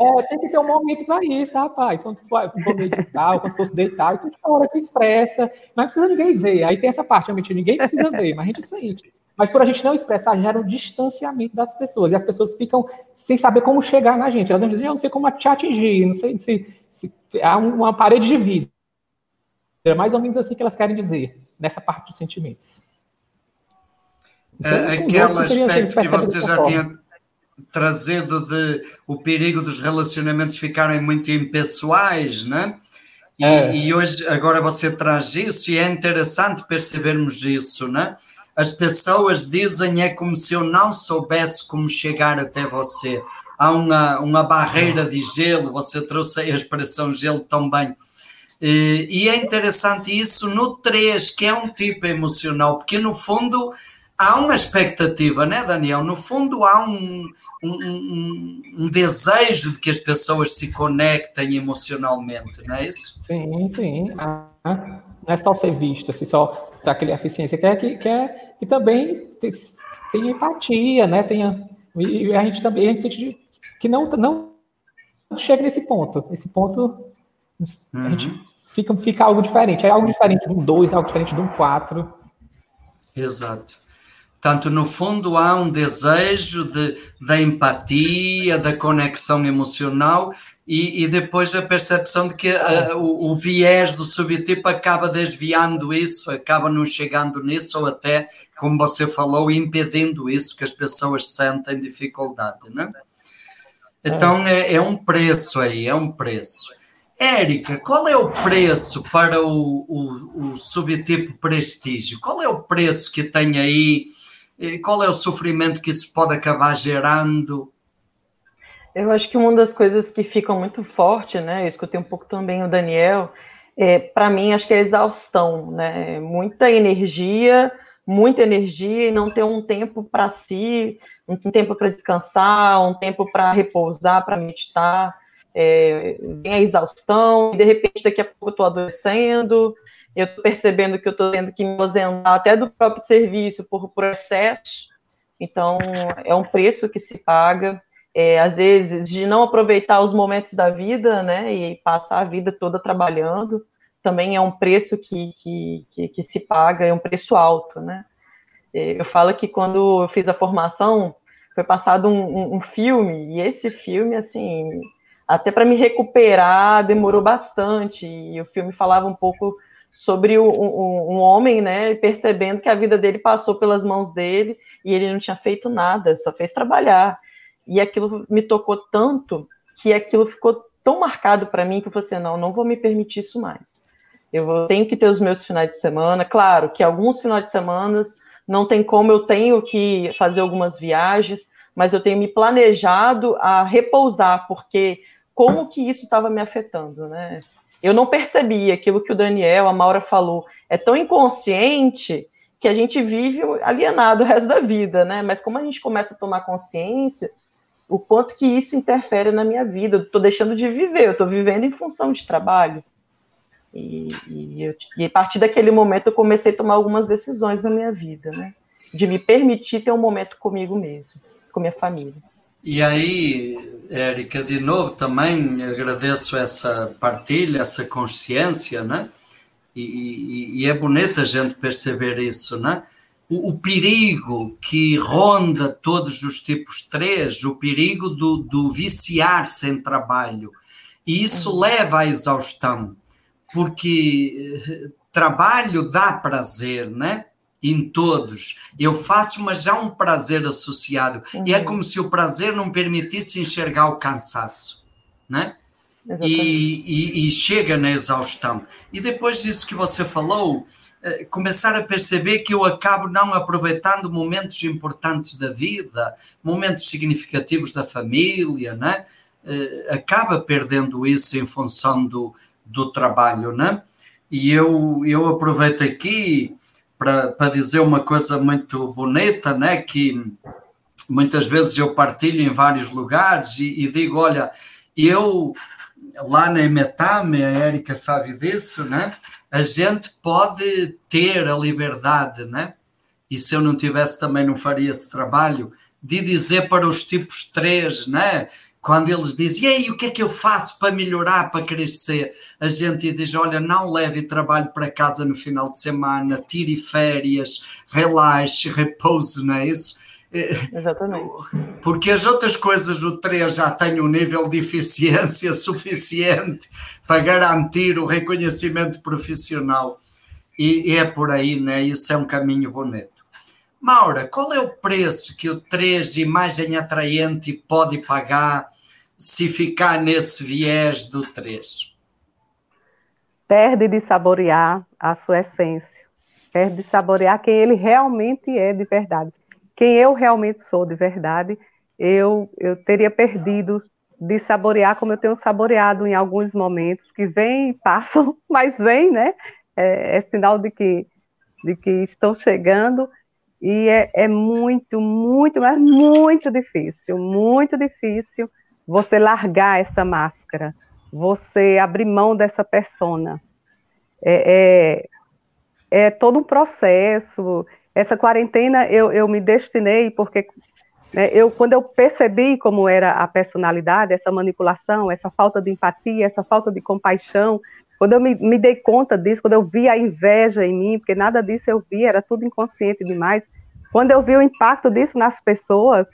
Speaker 3: É, tem que ter um momento para isso, rapaz. Quando tu for, meditar, quando fosse deitar, tu chora, tu expressa. Não precisa ninguém ver. Aí tem essa parte, realmente, ninguém precisa ver, mas a gente sente. Mas por a gente não expressar, gera um distanciamento das pessoas. E as pessoas ficam sem saber como chegar na gente. Elas dizem, eu não sei como te atingir, não sei se, se há uma parede de vida. É mais ou menos assim que elas querem dizer, nessa parte dos sentimentos.
Speaker 1: Então, é, aquele aspecto que você já forma. tinha trazido de o perigo dos relacionamentos ficarem muito impessoais, né? E, é. e, hoje, agora você traz isso e é interessante percebermos isso, né? As pessoas dizem é como se eu não soubesse como chegar até você. Há uma, uma barreira de gelo, você trouxe a expressão gelo também. E, e é interessante isso no 3, que é um tipo emocional, porque no fundo há uma expectativa, né, Daniel? No fundo, há um, um, um, desejo de que as pessoas se conectem emocionalmente, não é isso?
Speaker 3: Sim, sim. Ah, não é só ser visto, assim, só aquele eficiência que é que, que, é, também tem, tem empatia, né? Tem a, e a gente também a gente sente que não, não chega nesse ponto. Esse ponto uhum. a gente fica, fica algo diferente. É algo diferente de um 2, algo diferente de um 4.
Speaker 1: Exato. Portanto, no fundo, há um desejo de, da empatia, da conexão emocional e, e depois a percepção de que uh, o, o, viés do subtipo acaba desviando isso, acaba não chegando nisso, ou até, como você falou, impedindo isso, que as pessoas sentem dificuldade. Né? Então, é, é um preço aí, é um preço. Érica, qual é o preço para o, o, o subtipo prestígio? Qual é o preço que tem aí? Qual é o sofrimento que isso pode acabar gerando?
Speaker 4: Eu acho que uma das coisas que ficam muito forte, né? Eu escutei um pouco também o Daniel. É, para mim, acho que é a exaustão, né? Muita energia, muita energia e não ter um tempo para si, um tempo para descansar, um tempo para repousar, para meditar. É, vem a exaustão, e de repente daqui a pouco eu estou adoecendo, eu estou percebendo que eu estou tendo que me ausentar até do próprio serviço por processo, então é um preço que se paga, é, às vezes, de não aproveitar os momentos da vida, né, e passar a vida toda trabalhando, também é um preço que, que, que, que se paga, é um preço alto, né. É, eu falo que quando eu fiz a formação, foi passado um, um, um filme, e esse filme, assim, até para me recuperar demorou bastante, e o filme falava um pouco sobre um, um, homem, né, percebendo que a vida dele passou pelas mãos dele e ele não tinha feito nada, só fez trabalhar. E aquilo me tocou tanto que aquilo ficou tão marcado para mim que eu falei assim, não, não vou me permitir isso mais. Eu tenho que ter os meus finais de semana, claro que alguns finais de semana não tem como, eu tenho que fazer algumas viagens, mas eu tenho me planejado a repousar, porque como que isso estava me afetando, né? Eu não percebi aquilo que o Daniel, a Maura falou. É tão inconsciente que a gente vive alienado o resto da vida, né? Mas como a gente começa a tomar consciência, o quanto que isso interfere na minha vida, eu estou deixando de viver, eu estou vivendo em função de trabalho. E, e, eu, e, a partir daquele momento eu comecei a tomar algumas decisões na minha vida, né? De me permitir ter um momento comigo mesmo, com minha família.
Speaker 1: E aí, Érica, de novo também agradeço essa partilha, essa consciência, né? E, e, e é bonito a gente perceber isso, né? O, o, perigo que ronda todos os tipos 3, o perigo do, do viciar-se em trabalho. E isso uhum. leva à exaustão, porque trabalho dá prazer, né? Em todos. Eu faço, mas já um prazer associado. Uhum. E é uhum. como se o prazer não permitisse enxergar o cansaço, né? E, e, e, chega na exaustão. E depois disso que você falou, eh, começar a perceber que eu acabo não aproveitando momentos importantes da vida, momentos significativos da família, né? Eh, acaba perdendo isso em função do, do trabalho, né? E eu, eu aproveito aqui para, dizer uma coisa muito bonita, né? Que muitas vezes eu partilho em vários lugares e, e digo: olha, eu lá na Emetame, a Érica sabe disso, né? A gente pode ter a liberdade, né? E se eu não tivesse também não faria esse trabalho de dizer para os tipos 3, né? Quando eles dizem, e aí, o que é que eu faço para melhorar, para crescer? A gente diz, olha, não leve trabalho para casa no final de semana, tire férias, relaxe, repouse, não é isso?
Speaker 4: Exatamente.
Speaker 1: Porque as outras coisas, o 3 já tem um nível de eficiência suficiente para garantir o reconhecimento profissional. E, e é por aí, né? Isso é um caminho bonito. Maura, qual é o preço que o 3 de imagem atraente pode pagar se ficar nesse viés do 3?
Speaker 5: Perde de saborear a sua essência, perde de saborear quem ele realmente é de verdade quem eu realmente sou de verdade, eu, eu teria perdido de saborear como eu tenho saboreado em alguns momentos, que vêm e passam, mas vêm, né? É, é, sinal de que, de que estão chegando, e é, é muito, muito, mas muito difícil, muito difícil você largar essa máscara, você abrir mão dessa persona. É, é, é todo um processo, essa quarentena eu, eu me destinei porque né, eu quando eu percebi como era a personalidade, essa manipulação, essa falta de empatia, essa falta de compaixão, quando eu me, me dei conta disso, quando eu vi a inveja em mim, porque nada disso eu vi, era tudo inconsciente demais. Quando eu vi o impacto disso nas pessoas,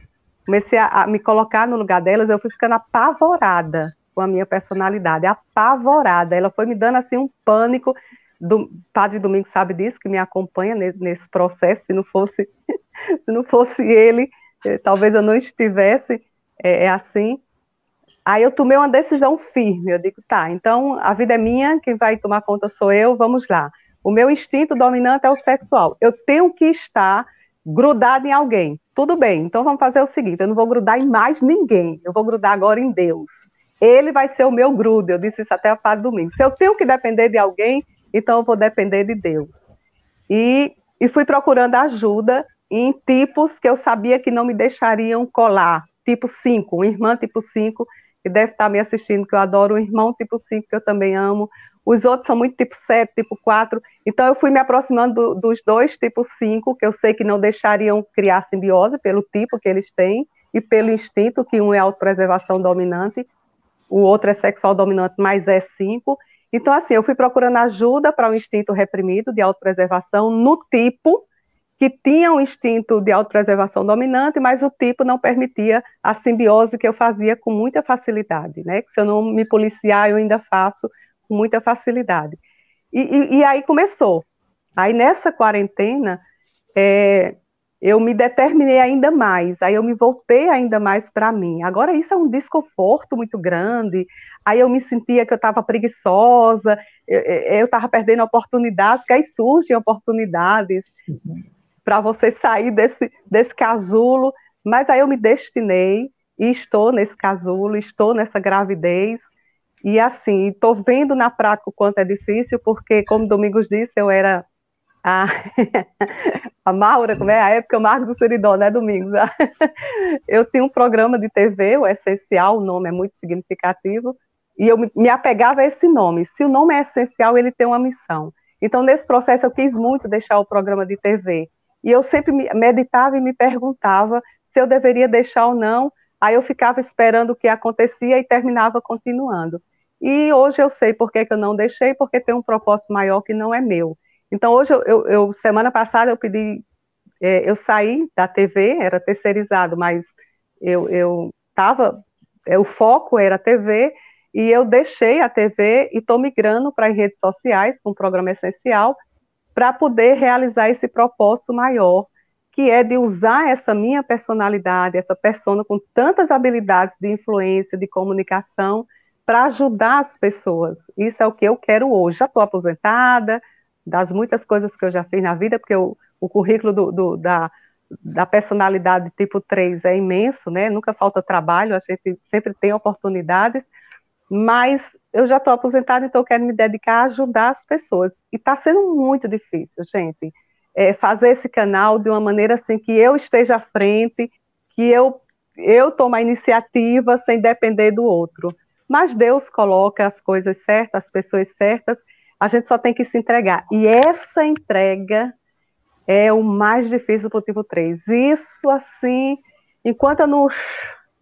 Speaker 5: comecei a, a me colocar no lugar delas, eu fui ficando apavorada com a minha personalidade, apavorada. Ela foi me dando assim um pânico do, Padre Domingos sabe disso, que me acompanha nesse, nesse processo. Se não fosse, se não fosse ele, eh, talvez eu não estivesse é, é, assim. Aí eu tomei uma decisão firme. Eu digo, tá, então a vida é minha, quem vai tomar conta sou eu, vamos lá. O meu instinto dominante é o sexual. Eu tenho que estar grudado em alguém. Tudo bem, então vamos fazer o seguinte: eu não vou grudar em mais ninguém, eu vou grudar agora em Deus. Ele vai ser o meu grudo. Eu disse isso até a Padre Domingos. Se eu tenho que depender de alguém, então eu vou depender de Deus. E, e fui procurando ajuda em tipos que eu sabia que não me deixariam colar. Tipo 5, um irmã tipo 5, que deve estar me assistindo, que eu adoro, um irmão tipo 5, que eu também amo. Os outros são muito tipo 7, tipo 4. Então eu fui me aproximando do, dos dois tipo 5, que eu sei que não deixariam criar simbiose pelo tipo que eles têm e pelo instinto, que um é autopreservação dominante, o outro é sexual dominante, mas é 5. Então, assim, eu fui procurando ajuda para o instinto reprimido de autopreservação no tipo que tinha um instinto de autopreservação dominante, mas o tipo não permitia a simbiose que eu fazia com muita facilidade, né? Se eu não me policiar, eu ainda faço com muita facilidade. E, e, e aí começou. Aí nessa quarentena, é, eu me determinei ainda mais, aí eu me voltei ainda mais para mim. Agora isso é um desconforto muito grande, aí eu me sentia que eu estava preguiçosa, eu estava perdendo oportunidades, que aí surgem oportunidades uhum. para você sair desse, desse casulo, mas aí eu me destinei e estou nesse casulo, estou nessa gravidez, e assim, estou vendo na prática o quanto é difícil, porque, como Domingos disse, eu era a, a Maura, como é a época Marcos do Seridó, né, Domingos? Eu tinha um programa de TV, o Essencial, o nome é muito significativo, e eu me apegava a esse nome. Se o nome é essencial, ele tem uma missão. Então, nesse processo, eu quis muito deixar o programa de TV. E eu sempre meditava e me perguntava se eu deveria deixar ou não. Aí eu ficava esperando o que acontecia e terminava continuando. E hoje eu sei por que, que eu não deixei, porque tem um propósito maior que não é meu. Então, hoje, eu, eu, eu semana passada, eu pedi, é, eu saí da TV, era terceirizado, mas eu estava, é, o foco era a TV, e eu deixei a TV e estou migrando para as redes sociais com um programa essencial para poder realizar esse propósito maior, que é de usar essa minha personalidade, essa persona com tantas habilidades de influência, de comunicação, para ajudar as pessoas. Isso é o que eu quero hoje. Já estou aposentada, das muitas coisas que eu já fiz na vida, porque o, o currículo do, do, da, da personalidade tipo 3 é imenso, né? Nunca falta trabalho, a gente sempre tem oportunidades, mas eu já estou aposentada, então eu quero me dedicar a ajudar as pessoas. E está sendo muito difícil, gente, é, fazer esse canal de uma maneira assim que eu esteja à frente, que eu, eu tome a iniciativa sem depender do outro. Mas Deus coloca as coisas certas, as pessoas certas, a gente só tem que se entregar. E essa entrega é o mais difícil para o tipo 3. Isso, assim, enquanto eu não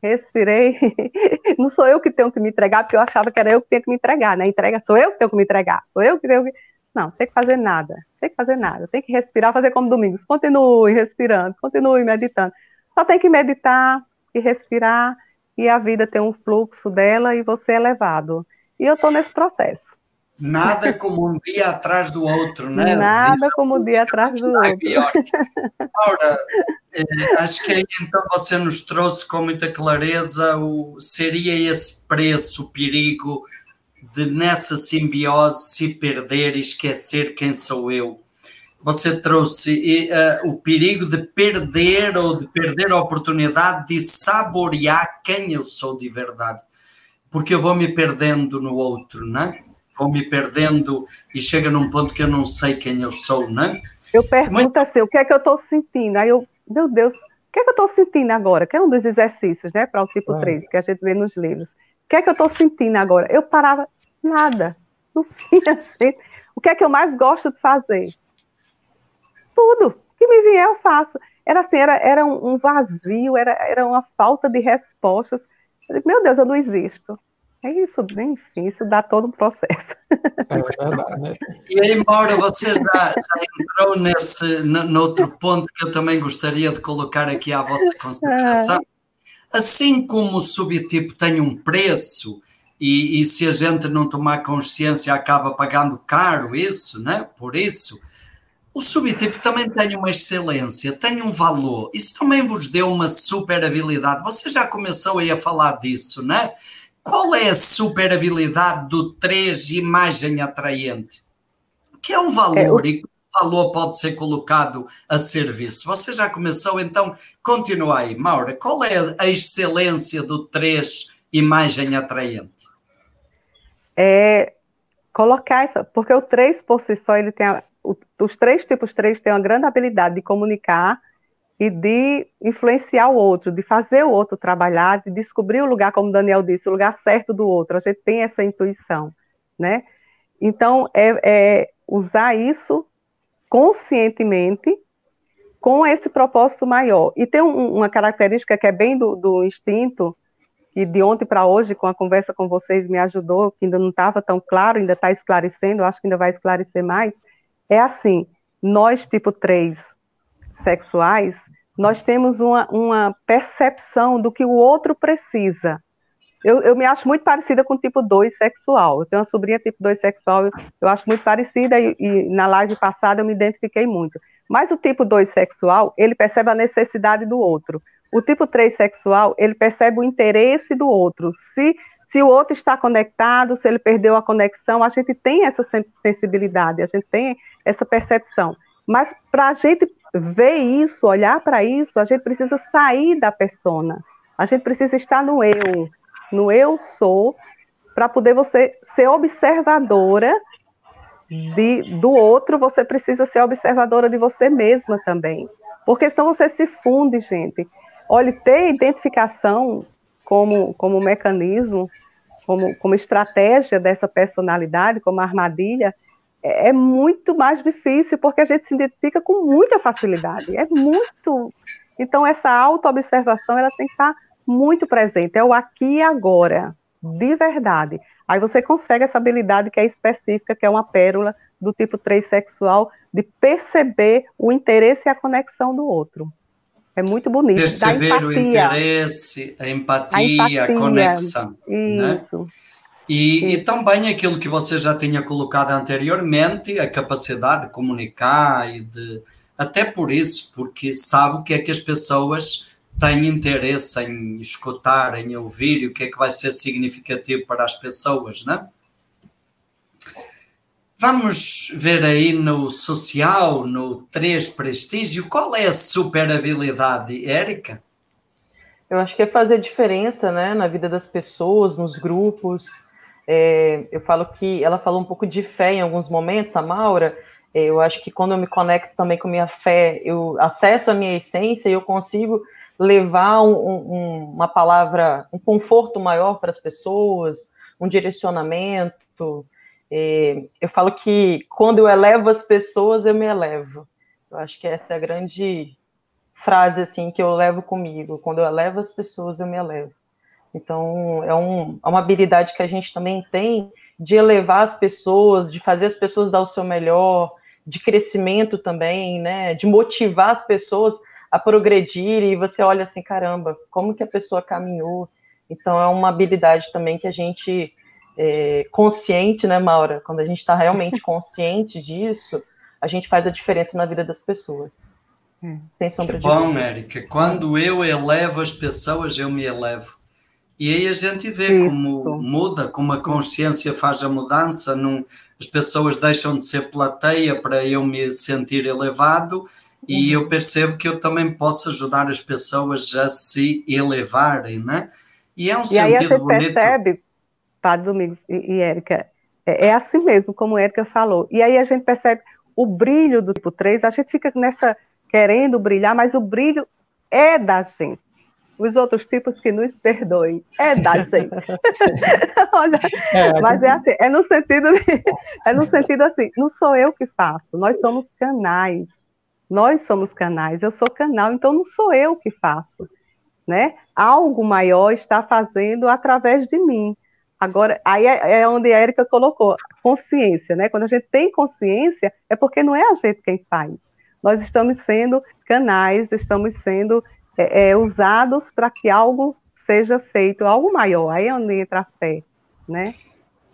Speaker 5: respirei, não sou eu que tenho que me entregar, porque eu achava que era eu que tinha que me entregar, né? Entrega sou eu que tenho que me entregar, sou eu que tenho que. Não, tem que fazer nada, tem que fazer nada, tem que respirar, fazer como domingos, continue respirando, continue meditando. Só tem que meditar e respirar, e a vida tem um fluxo dela e você é levado. E eu estou nesse processo.
Speaker 1: Nada como um dia atrás do outro, né?
Speaker 5: Nada como um dia atrás do outro.
Speaker 1: Ora, eh, acho que aí então você nos trouxe com muita clareza o seria esse preço, o perigo de nessa simbiose se perder e esquecer quem sou eu. Você trouxe uh, o perigo de perder ou de perder a oportunidade de saborear quem eu sou de verdade, porque eu vou me perdendo no outro, não é? vou me perdendo e chega num ponto que eu não sei quem eu sou, né?
Speaker 5: Eu pergunto Muito... assim, o que é que eu estou sentindo? Aí eu, meu Deus, o que é que eu estou sentindo agora? Que é um dos exercícios, né, para o tipo é. 3, que a gente vê nos livros. O que é que eu estou sentindo agora? Eu parava, nada. No fim, a gente, o que é que eu mais gosto de fazer? Tudo. O que me vier, eu faço. Era assim, era, era um, vazio, era, era uma falta de respostas. Eu digo, meu Deus, eu não existo. É isso, enfim, isso dá todo um processo. É verdade,
Speaker 1: né? E aí, Maura, você já, já entrou nesse, noutro ponto que eu também gostaria de colocar aqui à vossa consideração. Assim como o subtipo tem um preço, e, e, se a gente não tomar consciência acaba pagando caro isso, né? Por isso, o subtipo também tem uma excelência, tem um valor. Isso também vos deu uma super habilidade. Você já começou aí a falar disso, né? Qual é a super habilidade do 3 imagem atraente? Que é um valor é, o... e que valor pode ser colocado a serviço. Você já começou, então continua aí. Maura, qual é a excelência do 3 imagem atraente?
Speaker 5: É colocar essa, porque o 3 por si só, ele tem a, os três tipos 3 têm uma grande habilidade de comunicar e de influenciar o outro, de fazer o outro trabalhar, de descobrir o lugar, como Daniel disse, o lugar certo do outro. A gente tem essa intuição, né? Então, é, é usar isso conscientemente com esse propósito maior. E tem um, uma característica que é bem do, do instinto, que de ontem para hoje, com a conversa com vocês, me ajudou, que ainda não estava tão claro, ainda está esclarecendo, acho que ainda vai esclarecer mais, é assim, nós, tipo 3, sexuais, nós temos uma, uma percepção do que o outro precisa. Eu, eu, me acho muito parecida com o tipo 2 sexual. Eu tenho uma sobrinha tipo 2 sexual, eu, eu acho muito parecida e, e, na live passada eu me identifiquei muito. Mas o tipo 2 sexual, ele percebe a necessidade do outro. O tipo 3 sexual, ele percebe o interesse do outro. Se, se o outro está conectado, se ele perdeu a conexão, a gente tem essa sensibilidade, a gente tem essa percepção. Mas para a gente ver isso, olhar para isso, a gente precisa sair da persona. A gente precisa estar no eu, no eu sou, para poder você ser observadora de, do outro, você precisa ser observadora de você mesma também. Porque senão você se funde, gente. Olha, ter identificação como, como mecanismo, como, como estratégia dessa personalidade, como armadilha, é, é muito mais difícil, porque a gente se identifica com muita facilidade. É muito. Então, essa autoobservação ela tem que estar muito presente. É o aqui e agora, de verdade. Aí você consegue essa habilidade que é específica, que é uma pérola do tipo 3 sexual, de perceber o interesse e a conexão do outro. É muito bonito.
Speaker 1: Perceber o interesse, a empatia, a, empatia, a conexão. Né? Isso. Né? E, e, também aquilo que você já tinha colocado anteriormente, a capacidade de comunicar e de. Até por isso, porque sabe o que é que as pessoas têm interesse em escutar, em ouvir e o que é que vai ser significativo para as pessoas, não é? Vamos ver aí no social, no 3 prestígio, qual é a super habilidade, Érica?
Speaker 4: Eu acho que é fazer diferença né, na vida das pessoas, nos grupos. É, eu falo que ela falou um pouco de fé em alguns momentos, a Maura. É, eu acho que quando eu me conecto também com minha fé, eu acesso a minha essência e eu consigo levar um, um, uma palavra, um conforto maior para as pessoas, um direcionamento. É, eu falo que quando eu elevo as pessoas, eu me elevo. Eu acho que essa é a grande frase assim que eu levo comigo. Quando eu elevo as pessoas, eu me elevo. Então, é, um, é uma habilidade que a gente também tem de elevar as pessoas, de fazer as pessoas dar o seu melhor, de crescimento também, né? De motivar as pessoas a progredir e você olha assim, caramba, como que a pessoa caminhou. Então, é uma habilidade também que a gente é, consciente, né, Maura? Quando a gente está realmente consciente disso, a gente faz a diferença na vida das pessoas.
Speaker 1: Hum. Sem sombra que de bom, Érica. Quando eu elevo as pessoas, eu me elevo. E aí a gente vê Isso. como muda, como a consciência faz a mudança. Não, as pessoas deixam de ser plateia para eu me sentir elevado e uhum. eu percebo que eu também posso ajudar as pessoas a se elevarem, né?
Speaker 5: E é um e sentido aí a gente bonito. percebe, Padre Domingos e, Érica, é, é, assim mesmo, como a Érica falou. E aí a gente percebe o brilho do tipo 3, a gente fica nessa querendo brilhar, mas o brilho é da gente. Os outros tipos que nos perdoem, é da gente. Olha, é, mas é assim, é no sentido, de, é no sentido assim, não sou eu que faço, nós somos canais. Nós somos canais, eu sou canal, então não sou eu que faço, né? Algo maior está fazendo através de mim. Agora, aí é, é onde a Erika colocou, consciência, né? Quando a gente tem consciência, é porque não é a gente quem faz. Nós estamos sendo canais, estamos sendo é, é, usados para que algo seja feito, algo maior. Aí é onde entra a fé, né?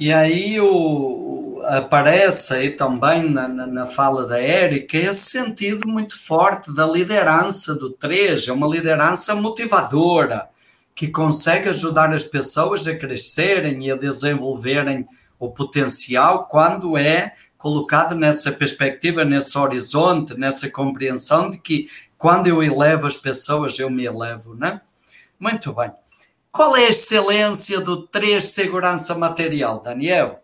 Speaker 1: E aí o, aparece aí também na, na, na fala da Érica esse sentido muito forte da liderança do 3, é uma liderança motivadora, que consegue ajudar as pessoas a crescerem e a desenvolverem o potencial quando é colocado nessa perspectiva, nesse horizonte, nessa compreensão de que quando eu elevo as pessoas, eu me elevo, né? Muito bem. Qual é a excelência do 3 segurança material, Daniel?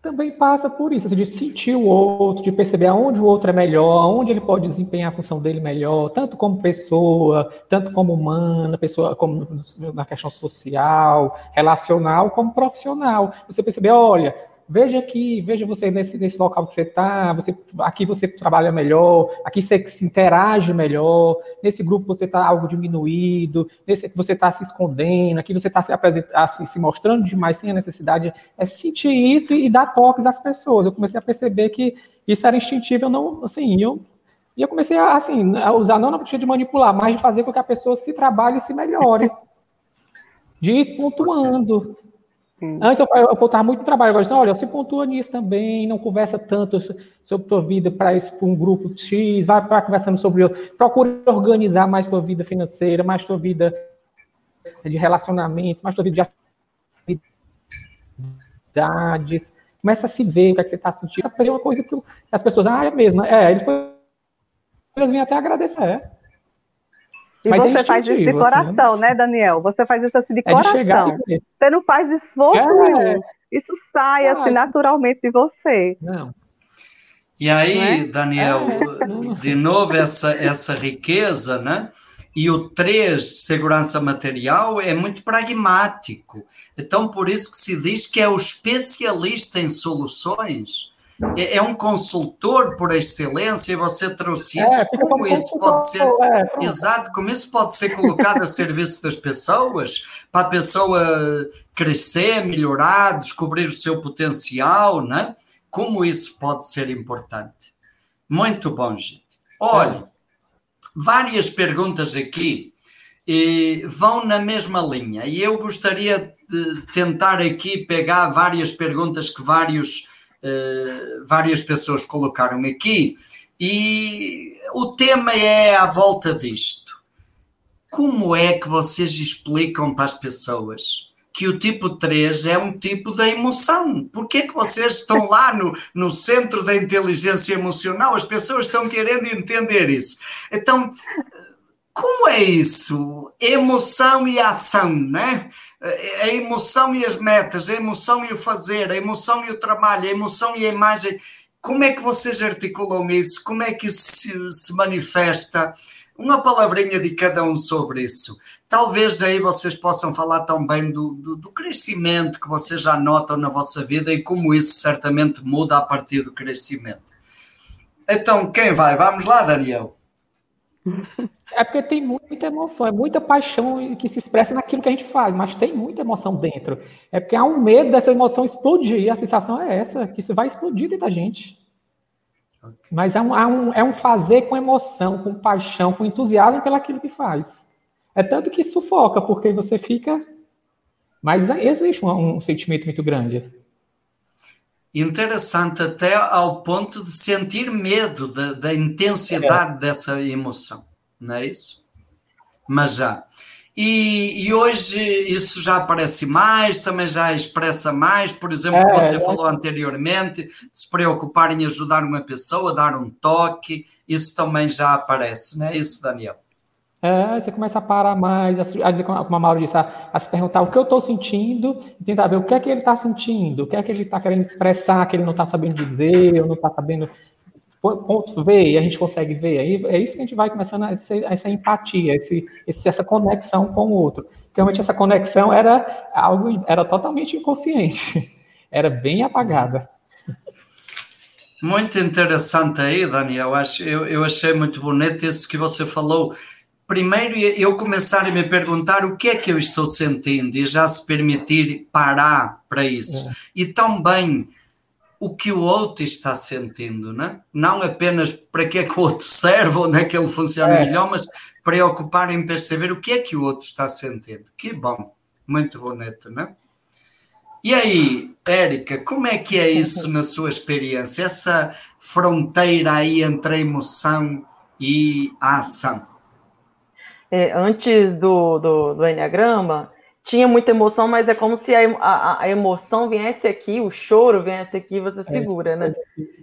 Speaker 3: também passa por isso, assim, de sentir o outro, de perceber aonde o outro é melhor, aonde ele pode desempenhar a função dele melhor, tanto como pessoa, tanto como humana, pessoa como na questão social, relacional, como profissional. Você perceber, olha, veja aqui, veja você nesse, nesse local que você está, você, aqui você trabalha melhor, aqui você se interage melhor, nesse grupo você está algo diminuído, nesse você está se escondendo, aqui você está se, se, se, mostrando demais sem a necessidade, é sentir isso e, dar toques às pessoas. Eu comecei a perceber que isso era instintivo, eu não, assim, eu e eu comecei a, assim, a usar não na postura de manipular, mas de fazer com que a pessoa se trabalhe e se melhore. De ir pontuando, Hum. Antes eu, eu, eu muito no trabalho, agora olha, você pontua nisso também, não conversa tanto sobre tua vida para um grupo X, vai para conversando sobre outro, procura organizar mais tua vida financeira, mais tua vida de relacionamentos, mais tua vida de atividades, começa a se ver o que, é que você está sentindo, essa é uma coisa que as pessoas, ah, é mesmo, é, depois eles vêm até agradecer, é.
Speaker 5: E Mas é você é faz isso de coração, assim, né, Daniel? você faz isso assim de é coração. De você não faz esforço é. nenhum. Isso sai assim naturalmente de você.
Speaker 1: Não. E aí, é? Daniel, é. de novo essa, essa riqueza, né? E o 3, segurança material, é muito pragmático. Então, por isso que se diz que é o especialista em soluções é, é um consultor por excelência e você trouxe isso. É, como isso pode ser, é, exato, como isso pode ser colocado a serviço das pessoas, para a pessoa crescer, melhorar, descobrir o seu potencial, né? Como isso pode ser importante. Muito bom, gente. Olha, várias perguntas aqui. e vão na mesma linha. E eu gostaria de tentar aqui pegar várias perguntas que vários, várias pessoas colocaram aqui. E o tema é à volta disto. Como é que vocês explicam para as pessoas que o tipo 3 é um tipo da emoção? Por que é que vocês estão lá no, no centro da inteligência emocional? As pessoas estão querendo entender isso. Então, como é isso? Emoção e ação, né? A emoção e as metas, a emoção e o fazer, a emoção e o trabalho, a emoção e a imagem. Como é que vocês articulam isso? Como é que isso se, se manifesta? Uma palavrinha de cada um sobre isso. Talvez aí vocês possam falar também do, do, do, crescimento que vocês já notam na vossa vida e como isso certamente muda a partir do crescimento. Então, quem vai? Vamos lá, Daniel.
Speaker 3: É porque tem muita emoção, é muita paixão que se expressa naquilo que a gente faz, mas tem muita emoção dentro. É porque há um medo dessa emoção explodir, e a sensação é essa, que isso vai explodir dentro da gente. Okay. Mas é um, é, um, é um fazer com emoção, com paixão, com entusiasmo pelaquilo que faz. É tanto que sufoca, porque você fica. Mas existe um, um sentimento muito grande
Speaker 1: interessante até ao ponto de sentir medo da, da intensidade é. dessa emoção, não é isso? Mas já. E, e, hoje isso já aparece mais, também já expressa mais, por exemplo, é, você é. falou anteriormente, de se preocupar em ajudar uma pessoa, dar um toque, isso também já aparece, não é isso, Daniel?
Speaker 3: É, você começa a parar mais, a, dizer, como a Mauro disse, a, a, se perguntar o que eu estou sentindo e tentar ver o que é que ele está sentindo, o que é que ele está querendo expressar, que ele não está sabendo dizer, ou não está sabendo ponto ver, e a gente consegue ver. Aí é isso que a gente vai começando a ser, essa empatia, esse, essa conexão com o outro. Porque realmente essa conexão era algo, era totalmente inconsciente, era bem apagada.
Speaker 1: Muito interessante aí, Daniel. Eu, eu achei muito bonito isso que você falou primeiro eu começar a me perguntar o que é que eu estou sentindo e já se permitir parar para isso. É. E também o que o outro está sentindo, né? não apenas para que é que o outro serve, onde é que ele funciona é. melhor, mas preocupar em perceber o que é que o outro está sentindo. Que bom, muito bonito, né? E aí, Érica, como é que é isso na sua experiência? Essa fronteira aí entre a emoção e a ação?
Speaker 4: É, antes do, do, do Enneagrama, tinha muita emoção, mas é como se a, a, a, emoção viesse aqui, o choro viesse aqui, você é. segura, né?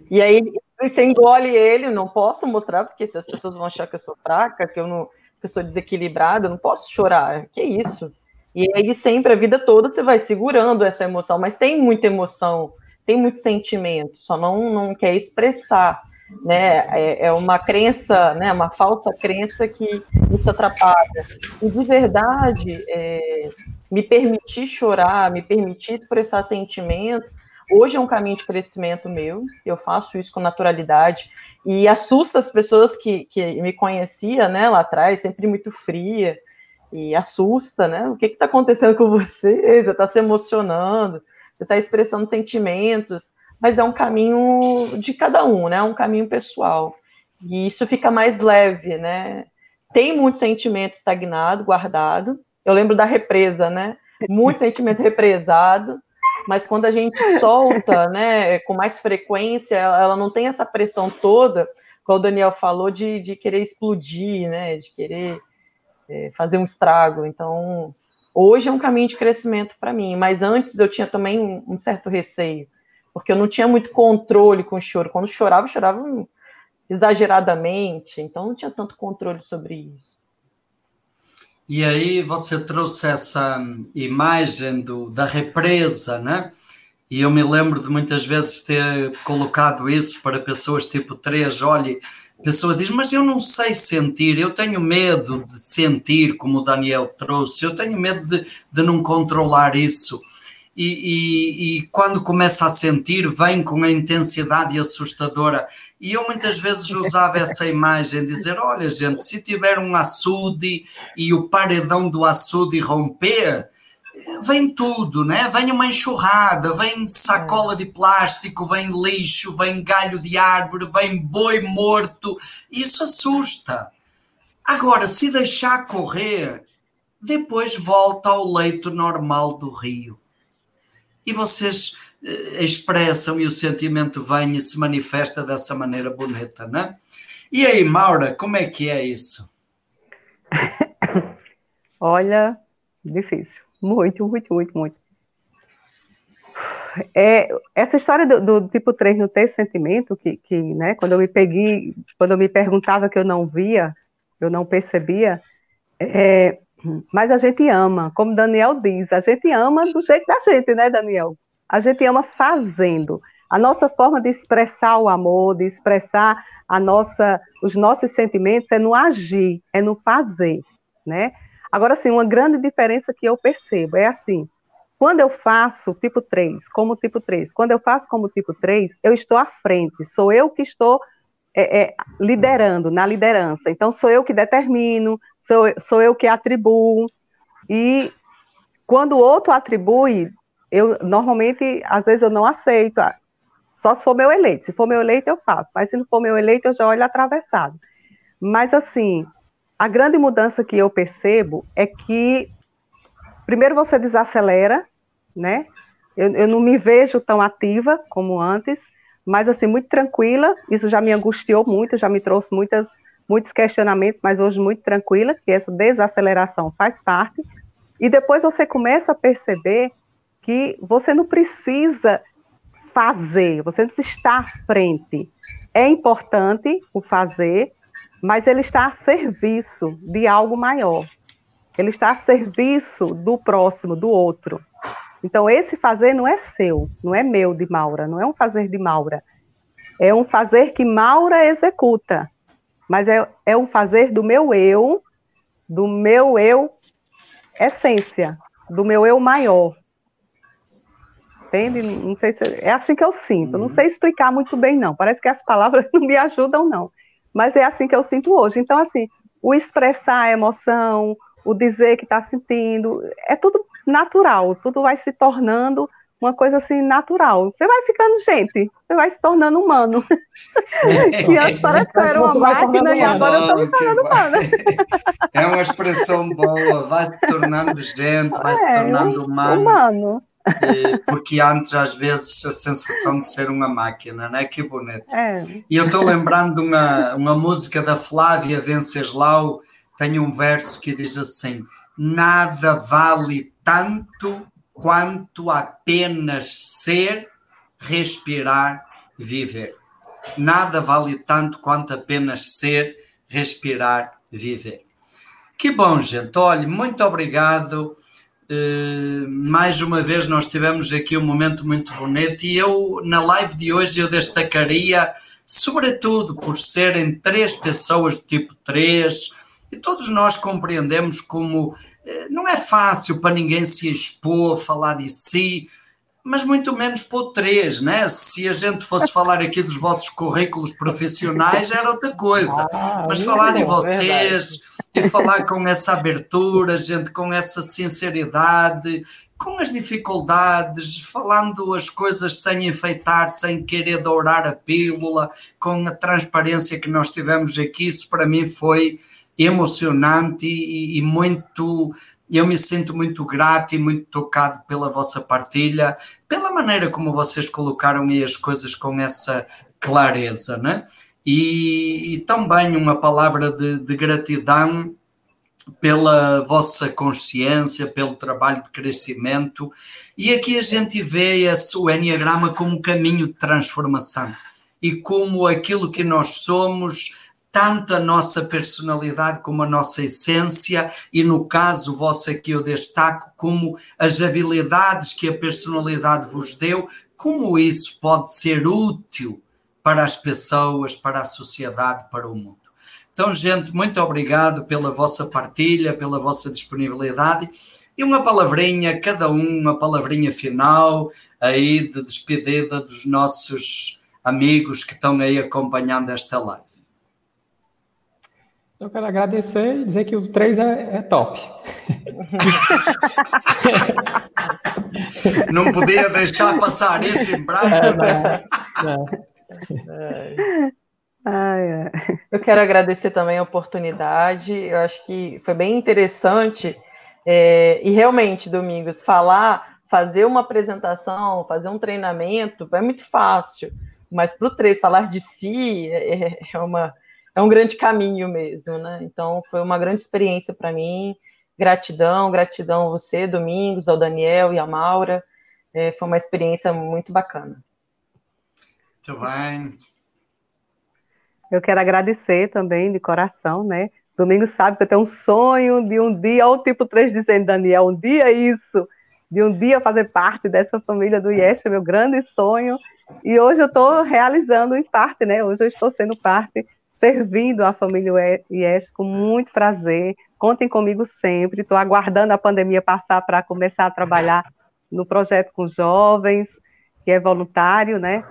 Speaker 4: E aí você engole ele, não posso mostrar, porque se as pessoas vão achar que eu sou fraca, que eu não que eu sou desequilibrada, eu não posso chorar. Que isso? E aí sempre, a vida toda, você vai segurando essa emoção, mas tem muita emoção, tem muito sentimento, só não, não quer expressar né? É, é, uma crença, né? Uma falsa crença que isso atrapalha. E de verdade, é, me permitir chorar, me permitir expressar sentimento, hoje é um caminho de crescimento meu. Eu faço isso com naturalidade e assusta as pessoas que, que me conhecia, né? Lá atrás, sempre muito fria e assusta, né? O que está acontecendo com você? Você está se emocionando, você está expressando sentimentos mas é um caminho de cada um, né? Um caminho pessoal. E isso fica mais leve, né? Tem muito sentimento estagnado, guardado. Eu lembro da represa, né? Muito sentimento represado, mas quando a gente solta, né, com mais frequência, ela não tem essa pressão toda, como o Daniel falou, de, de querer explodir, né? De querer é, fazer um estrago. Então, hoje é um caminho de crescimento para mim, mas antes eu tinha também um, um certo receio porque eu não tinha muito controle com o choro. Quando chorava, chorava exageradamente, então não tinha tanto controle sobre isso.
Speaker 1: E aí você trouxe essa imagem do, da represa, né? E eu me lembro de muitas vezes ter colocado isso para pessoas tipo 3, olhe, pessoa diz, mas eu não sei sentir, eu tenho medo de sentir, como o Daniel trouxe, eu tenho medo de, de não controlar isso e, e, e, quando começa a sentir, vem com a intensidade assustadora. E eu muitas vezes usava essa imagem, dizer: olha, gente, se tiver um açude e o paredão do açude romper, vem tudo, né? Vem uma enxurrada, vem sacola de plástico, vem lixo, vem galho de árvore, vem boi morto. Isso assusta. Agora, se deixar correr, depois volta ao leito normal do rio. E vocês eh, expressam e o sentimento vem e se manifesta dessa maneira bonita, né? E aí, Maura, como é que é isso?
Speaker 5: Olha, difícil. Muito, muito, muito, muito. É, essa história do, do, tipo 3 não ter sentimento, que, que né, quando eu me peguei, quando eu me perguntava que eu não via, eu não percebia, é, mas a gente ama, como Daniel diz, a gente ama do jeito da gente, né, Daniel? A gente ama fazendo. A nossa forma de expressar o amor, de expressar a nossa, os nossos sentimentos é no agir, é no fazer, né? Agora, sim, uma grande diferença que eu percebo é assim, quando eu faço tipo 3, como tipo 3, quando eu faço como tipo 3, eu estou à frente, sou eu que estou é, é, liderando, na liderança. Então, sou eu que determino, sou, sou eu que atribuo. E quando o outro atribui, eu normalmente, às vezes, eu não aceito. Ah, só se for meu eleito. Se for meu eleito, eu faço. Mas se não for meu eleito, eu já olho atravessado. Mas, assim, a grande mudança que eu percebo é que, primeiro, você desacelera, né? Eu, eu não me vejo tão ativa como antes, mas, assim, muito tranquila. Isso já me angustiou muito, já me trouxe muitas, muitos questionamentos, mas hoje muito tranquila, que essa desaceleração faz parte. E depois você começa a perceber que você não precisa fazer, você não precisa estar à frente. É importante o fazer, mas ele está a serviço de algo maior. Ele está a serviço do próximo, do outro. Então, esse fazer não é seu, não é meu de Maura, não é um fazer de Maura. É um fazer que Maura executa, mas é, é um fazer do meu eu, do meu eu essência, do meu eu maior. Entende? Não sei se é assim que eu sinto. Uhum. Não sei explicar muito bem, não. Parece que as palavras não me ajudam, não mas é assim que eu sinto hoje. Então, assim, o expressar a emoção, o dizer que está sentindo, é tudo natural, tudo vai se tornando uma coisa assim natural. Você vai ficando gente, você vai se tornando humano. e antes parece que eu era uma máquina e agora eu estou me tornando humana.
Speaker 1: É uma expressão boa, vai se tornando gente, vai é, se tornando humano. humano. porque antes às vezes a sensação de ser uma máquina, não é? Que bonito. É. E eu estou lembrando de uma, uma música da Flávia Venceslau, tem um verso que diz assim: Nada vale tanto quanto apenas ser, respirar, viver. Nada vale tanto quanto apenas ser, respirar, viver. Que bom, gente. Olha, muito obrigado. Uh, mais uma vez nós tivemos aqui um momento muito bonito e eu na live de hoje eu destacaria sobretudo por serem três pessoas do tipo 3 e todos nós compreendemos como não é fácil para ninguém se expor, falar de si, mas muito menos para o 3, né? Se a gente fosse falar aqui dos vossos currículos profissionais era outra coisa, ah, mas falar de vocês e falar com essa abertura, gente, com essa sinceridade, com as dificuldades, falando as coisas sem enfeitar, sem querer dourar a pílula, com a transparência que nós tivemos aqui, isso para mim foi emocionante e, e muito. Eu me sinto muito grato e muito tocado pela vossa partilha, pela maneira como vocês colocaram aí as coisas com essa clareza, né? e, e também uma palavra de, de gratidão pela vossa consciência, pelo trabalho de crescimento. E aqui a gente vê esse, o Enneagrama como um caminho de transformação e como aquilo que nós somos, tanto a nossa personalidade como a nossa essência, e no caso vosso aqui eu destaco como as habilidades que a personalidade vos deu, como isso pode ser útil para as pessoas, para a sociedade, para o mundo. Então, gente, muito obrigado pela vossa partilha, pela vossa disponibilidade e uma palavrinha, cada um, uma palavrinha final aí de despedida dos nossos amigos que estão aí acompanhando esta live.
Speaker 3: Eu quero agradecer e dizer que o 3 é, é top.
Speaker 1: Não podia deixar passar isso em branco. É, não, não.
Speaker 4: Eu quero agradecer também a oportunidade. Eu acho que foi bem interessante É, e realmente, Domingos, falar, fazer uma apresentação, fazer um treinamento é muito fácil, mas para o 3 falar de si é, é, uma, é um grande caminho mesmo, né? Então, foi uma grande experiência para mim. Gratidão, gratidão a você, Domingos, ao Daniel e à Maura. É, foi uma experiência muito bacana.
Speaker 1: Muito bem.
Speaker 5: Eu quero agradecer também de coração, né? Domingo sabe que eu tenho um sonho de um dia, ou o tipo 3 dizendo, Daniel, um dia isso, de um dia fazer parte dessa família do IES, meu grande sonho. E hoje eu estou realizando em parte, né? Hoje eu estou sendo parte, servindo a família IES com muito prazer. Contem comigo sempre. Estou aguardando a pandemia passar para começar a trabalhar no projeto com jovens, que é voluntário, né?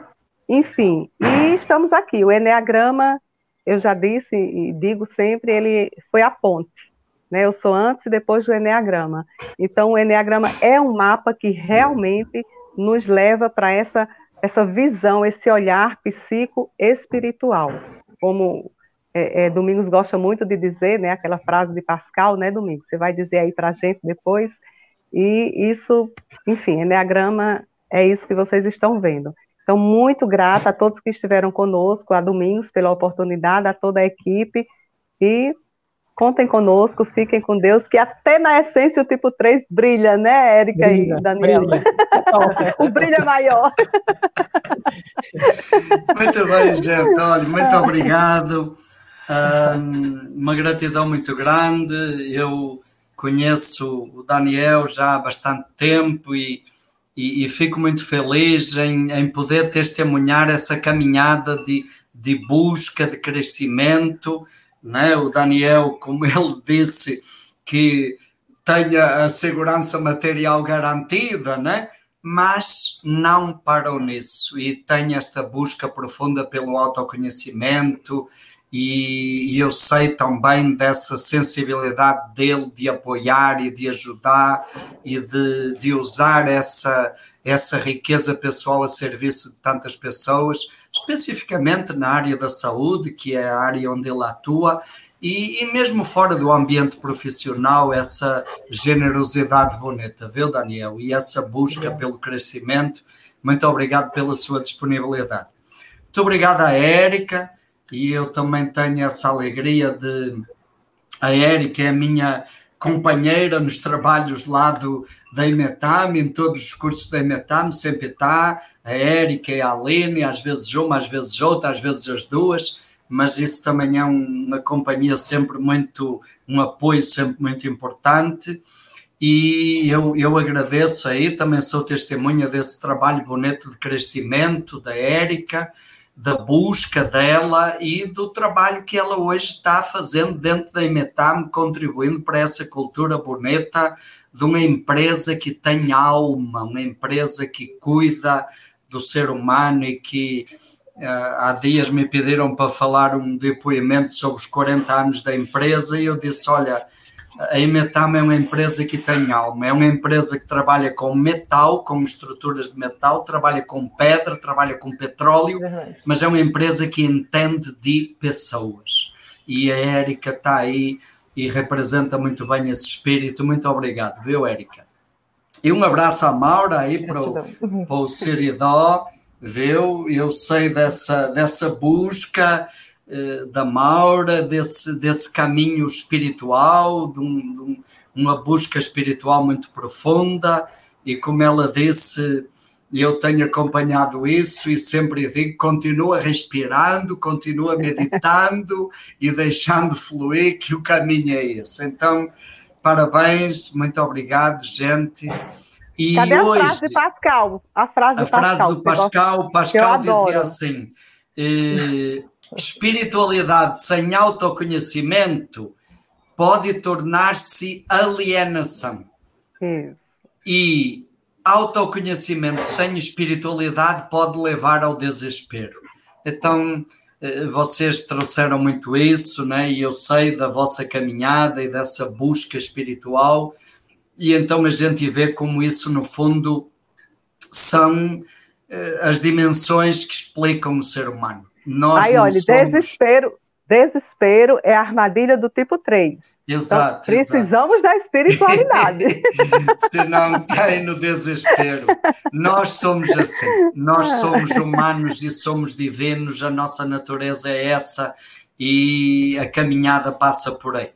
Speaker 5: Enfim, e estamos aqui. O Enneagrama, eu já disse e digo sempre, ele foi a ponte. Né? Eu sou antes e depois do Enneagrama. Então, o Enneagrama é um mapa que realmente nos leva para essa, essa visão, esse olhar psico-espiritual. Como é, é, Domingos gosta muito de dizer, né, aquela frase de Pascal, né, Domingos? Você vai dizer aí para a gente depois. E isso, enfim, Enneagrama é isso que vocês estão vendo. Então, muito grata a todos que estiveram conosco, a Domingos pela oportunidade, a toda a equipe, e contem conosco, fiquem com Deus, que até na essência o tipo 3 brilha, né, Érica e Daniel? Brilha. o brilho é maior.
Speaker 1: Muito bem, gente, olha, muito obrigado, um, uma gratidão muito grande, eu conheço o Daniel já há bastante tempo e e, e fico muito feliz em, em, poder testemunhar essa caminhada de, de busca, de crescimento. Né? O Daniel, como ele disse, que tenha a segurança material garantida, né? mas não parou nisso e tem esta busca profunda pelo autoconhecimento e, e, eu sei também dessa sensibilidade dele de apoiar e de ajudar e de, de usar essa, essa riqueza pessoal a serviço de tantas pessoas, especificamente na área da saúde, que é a área onde ele atua, e, e mesmo fora do ambiente profissional, essa generosidade bonita, viu, Daniel? E essa busca pelo crescimento. Muito obrigado pela sua disponibilidade. Muito obrigado à Érica e eu também tenho essa alegria de a Érica é a minha companheira nos trabalhos lá do, da Imetam, em todos os cursos da Imetam, sempre está, a Érica e a Aline, às vezes uma, às vezes outra, às vezes as duas, mas isso também é uma companhia sempre muito, um apoio sempre muito importante, e eu, eu agradeço aí, também sou testemunha desse trabalho bonito de crescimento da Érica, da busca dela e do trabalho que ela hoje está fazendo dentro da Imetam, contribuindo para essa cultura bonita de uma empresa que tem alma, uma empresa que cuida do ser humano e que uh, há dias me pediram para falar um depoimento sobre os 40 anos da empresa e eu disse, olha, a Imetam é uma empresa que tem alma, é uma empresa que trabalha com metal, com estruturas de metal, trabalha com pedra, trabalha com petróleo, mas é uma empresa que entende de pessoas. E a Érica está aí e representa muito bem esse espírito. Muito obrigado, viu, Érica? E um abraço à Maura aí para o, para o Seridó, viu? Eu sei dessa, dessa busca da Maura, desse, desse caminho espiritual, de, um, de um, uma busca espiritual muito profunda, e como ela disse, eu tenho acompanhado isso e sempre digo: continua respirando, continua meditando e deixando fluir, que o caminho é esse. Então, parabéns, muito obrigado, gente.
Speaker 5: E Cadê hoje, a frase de Pascal?
Speaker 1: A frase, a frase Pascal, do Pascal, Pascal dizia assim: eh, espiritualidade sem autoconhecimento pode tornar-se alienação. Hum. E autoconhecimento sem espiritualidade pode levar ao desespero. Então, eh, vocês trouxeram muito isso, né? e eu sei da vossa caminhada e dessa busca espiritual, e então a gente vê como isso, no fundo, são eh, as dimensões que explicam o ser humano.
Speaker 5: Nós Aí, olha, somos... desespero, desespero é a armadilha do tipo 3.
Speaker 1: Exato.
Speaker 5: Então, precisamos
Speaker 1: exato.
Speaker 5: da espiritualidade.
Speaker 1: Senão cai no desespero. Nós somos assim. Nós somos humanos e somos divinos. A nossa natureza é essa e a caminhada passa por aí.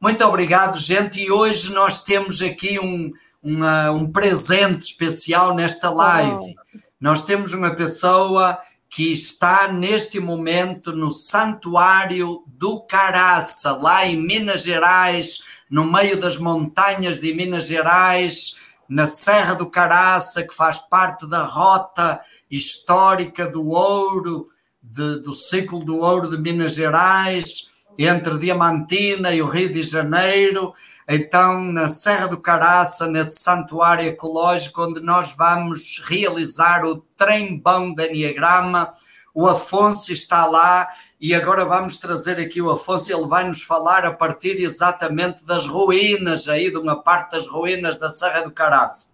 Speaker 1: Muito obrigado, gente. E hoje nós temos aqui um, uma, um presente especial nesta live. Oh. Nós temos uma pessoa que está neste momento no Santuário do Caraça, lá em Minas Gerais, no meio das montanhas de Minas Gerais, na Serra do Caraça, que faz parte da rota histórica do ouro, de, do ciclo do ouro de Minas Gerais, entre Diamantina e o Rio de Janeiro. Então, na Serra do Caraça, nesse santuário ecológico, onde nós vamos realizar o trem-bão da Enneagrama, o Afonso está lá e agora vamos trazer aqui o Afonso, ele vai nos falar a partir exatamente das ruínas, aí de uma parte das ruínas da Serra do Caraça.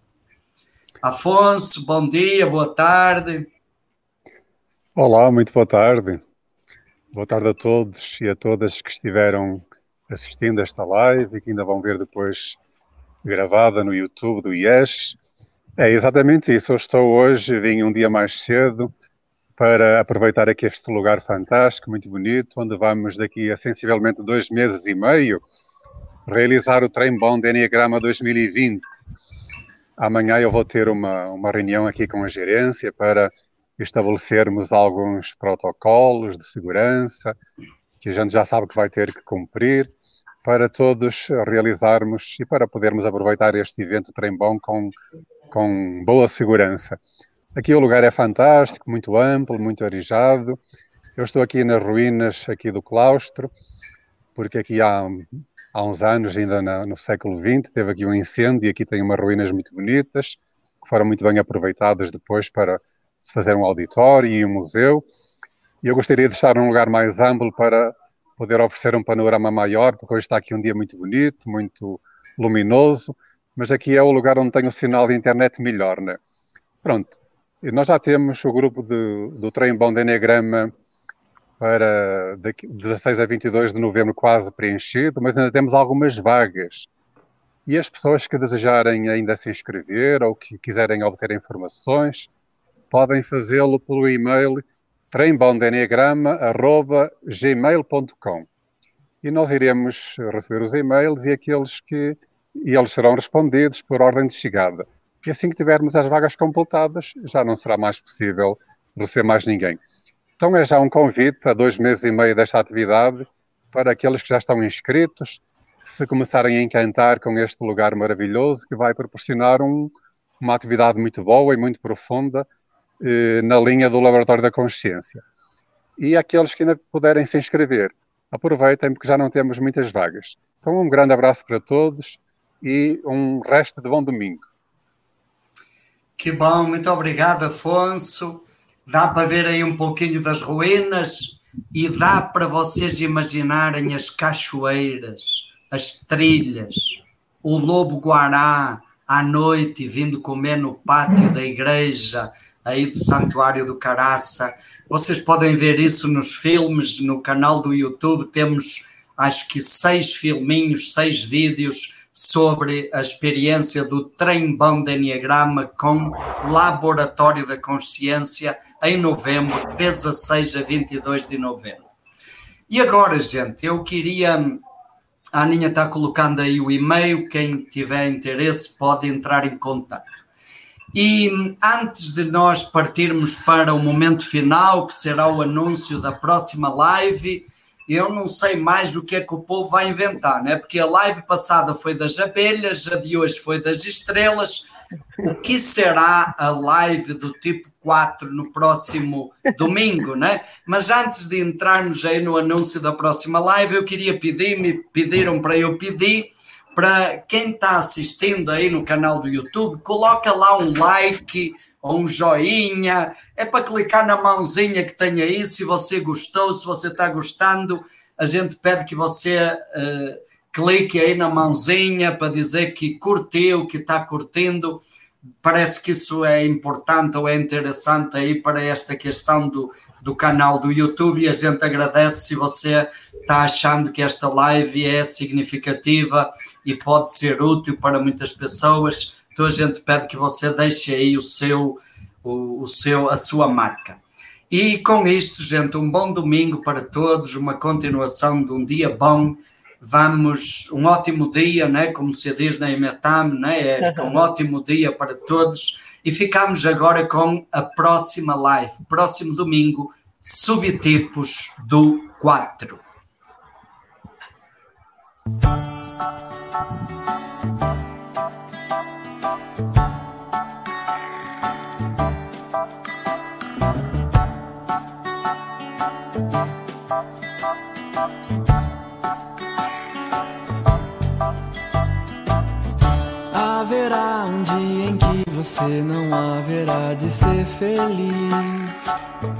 Speaker 1: Afonso, bom dia, boa tarde.
Speaker 6: Olá, muito boa tarde. Boa tarde a todos e a todas que estiveram assistindo esta live e que ainda vão ver depois gravada no YouTube do IES. É exatamente isso. Eu estou hoje, vim um dia mais cedo para aproveitar aqui este lugar fantástico, muito bonito, onde vamos daqui a sensivelmente dois meses e meio realizar o Trem Bom de Enneagrama 2020. Amanhã eu vou ter uma, uma reunião aqui com a gerência para estabelecermos alguns protocolos de segurança que a gente já sabe que vai ter que cumprir para todos realizarmos e para podermos aproveitar este evento Trem Bom com, com boa segurança. Aqui o lugar é fantástico, muito amplo, muito arejado. Eu estou aqui nas ruínas aqui do claustro, porque aqui há, há uns anos, ainda na, no século XX, teve aqui um incêndio e aqui tem umas ruínas muito bonitas, que foram muito bem aproveitadas depois para se fazer um auditório e um museu. E eu gostaria de estar num lugar mais amplo para poder oferecer um panorama maior, porque hoje está aqui um dia muito bonito, muito luminoso, mas aqui é o lugar onde tem o sinal de internet melhor, né? Pronto, e nós já temos o grupo de, do Trem Bom de Enneagrama para 16 a 22 de novembro quase preenchido, mas ainda temos algumas vagas. E as pessoas que desejarem ainda se inscrever ou que quiserem obter informações, podem fazê-lo pelo e-mail trembondeneagrama.gmail.com e nós iremos receber os e-mails e aqueles que e eles serão respondidos por ordem de chegada. E assim que tivermos as vagas completadas, já não será mais possível receber mais ninguém. Então é já um convite a dois meses e meio desta atividade para aqueles que já estão inscritos, se começarem a encantar com este lugar maravilhoso que vai proporcionar um, uma atividade muito boa e muito profunda eh, na linha do Laboratório da Consciência. E aqueles que ainda puderem se inscrever, aproveitem porque já não temos muitas vagas. Então, um grande abraço para todos e um resto de bom domingo.
Speaker 1: Que bom, muito obrigado, Afonso. Dá para ver aí um pouquinho das ruínas e dá para vocês imaginarem as cachoeiras, as trilhas, o lobo guará à noite vindo comer no pátio da igreja, aí do Santuário do Caraça. Vocês podem ver isso nos filmes, no canal do YouTube. Temos acho que seis filminhos, seis vídeos sobre a experiência do trem-bão de Enneagrama com Laboratório da Consciência em novembro, 16 a 22 de novembro. E agora, gente, eu queria. A Aninha está colocando aí o e-mail. Quem tiver interesse pode entrar em contato. E antes de nós partirmos para o momento final, que será o anúncio da próxima live, eu não sei mais o que é que o povo vai inventar, né? Porque a live passada foi das abelhas, a de hoje foi das estrelas. O que será a live do tipo 4 no próximo domingo, né? Mas antes de entrarmos aí no anúncio da próxima live, eu queria pedir, me pediram para eu pedir para quem está assistindo aí no canal do YouTube, coloca lá um like ou um joinha, é para clicar na mãozinha que tem aí, se você gostou, se você está gostando, a gente pede que você uh, clique aí na mãozinha para dizer que curtiu, que está curtindo, parece que isso é importante ou é interessante aí para esta questão do do canal do YouTube e a gente agradece se você está achando que esta live é significativa e pode ser útil para muitas pessoas. Então a gente pede que você deixe aí o seu, o, o seu, a sua marca. E com isto, gente, um bom domingo para todos, uma continuação de um dia bom. Vamos, um ótimo dia, né? como se diz na Imetam, né? É um ótimo dia para todos. E ficamos agora com a próxima live, próximo domingo, subtipos do 4.
Speaker 2: Haverá um dia em que você não haverá de ser feliz.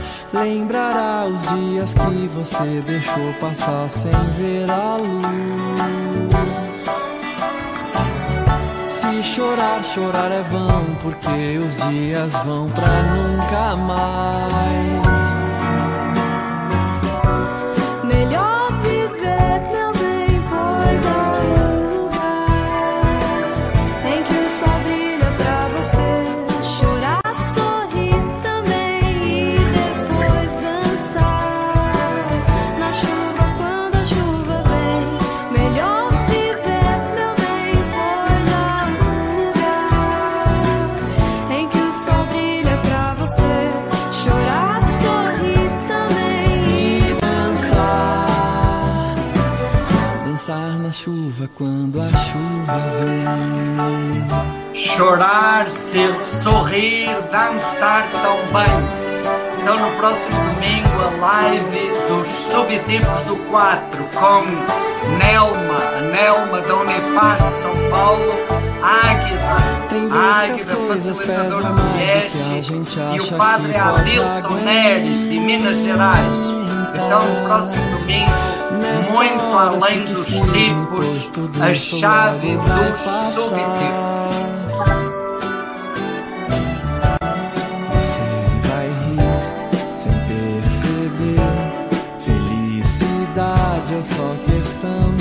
Speaker 2: Lembrará os dias que você deixou passar sem ver a luz. Se chorar, chorar é vão, porque os dias vão pra nunca mais. Chuva quando a chuva vem.
Speaker 1: Chorar, ser, sorrir, dançar tão bem. Então, no próximo domingo, a live dos subtipos do 4 com Nelma, a Nelma da Unipaz de São Paulo, Águida, Águida, facilitadora do IESH, e o padre Adilson Neres, de Minas Gerais. Então, no próximo domingo, muito além dos tipos, a chave dos subtipos. Você vai rir sem perceber. Felicidade é só questão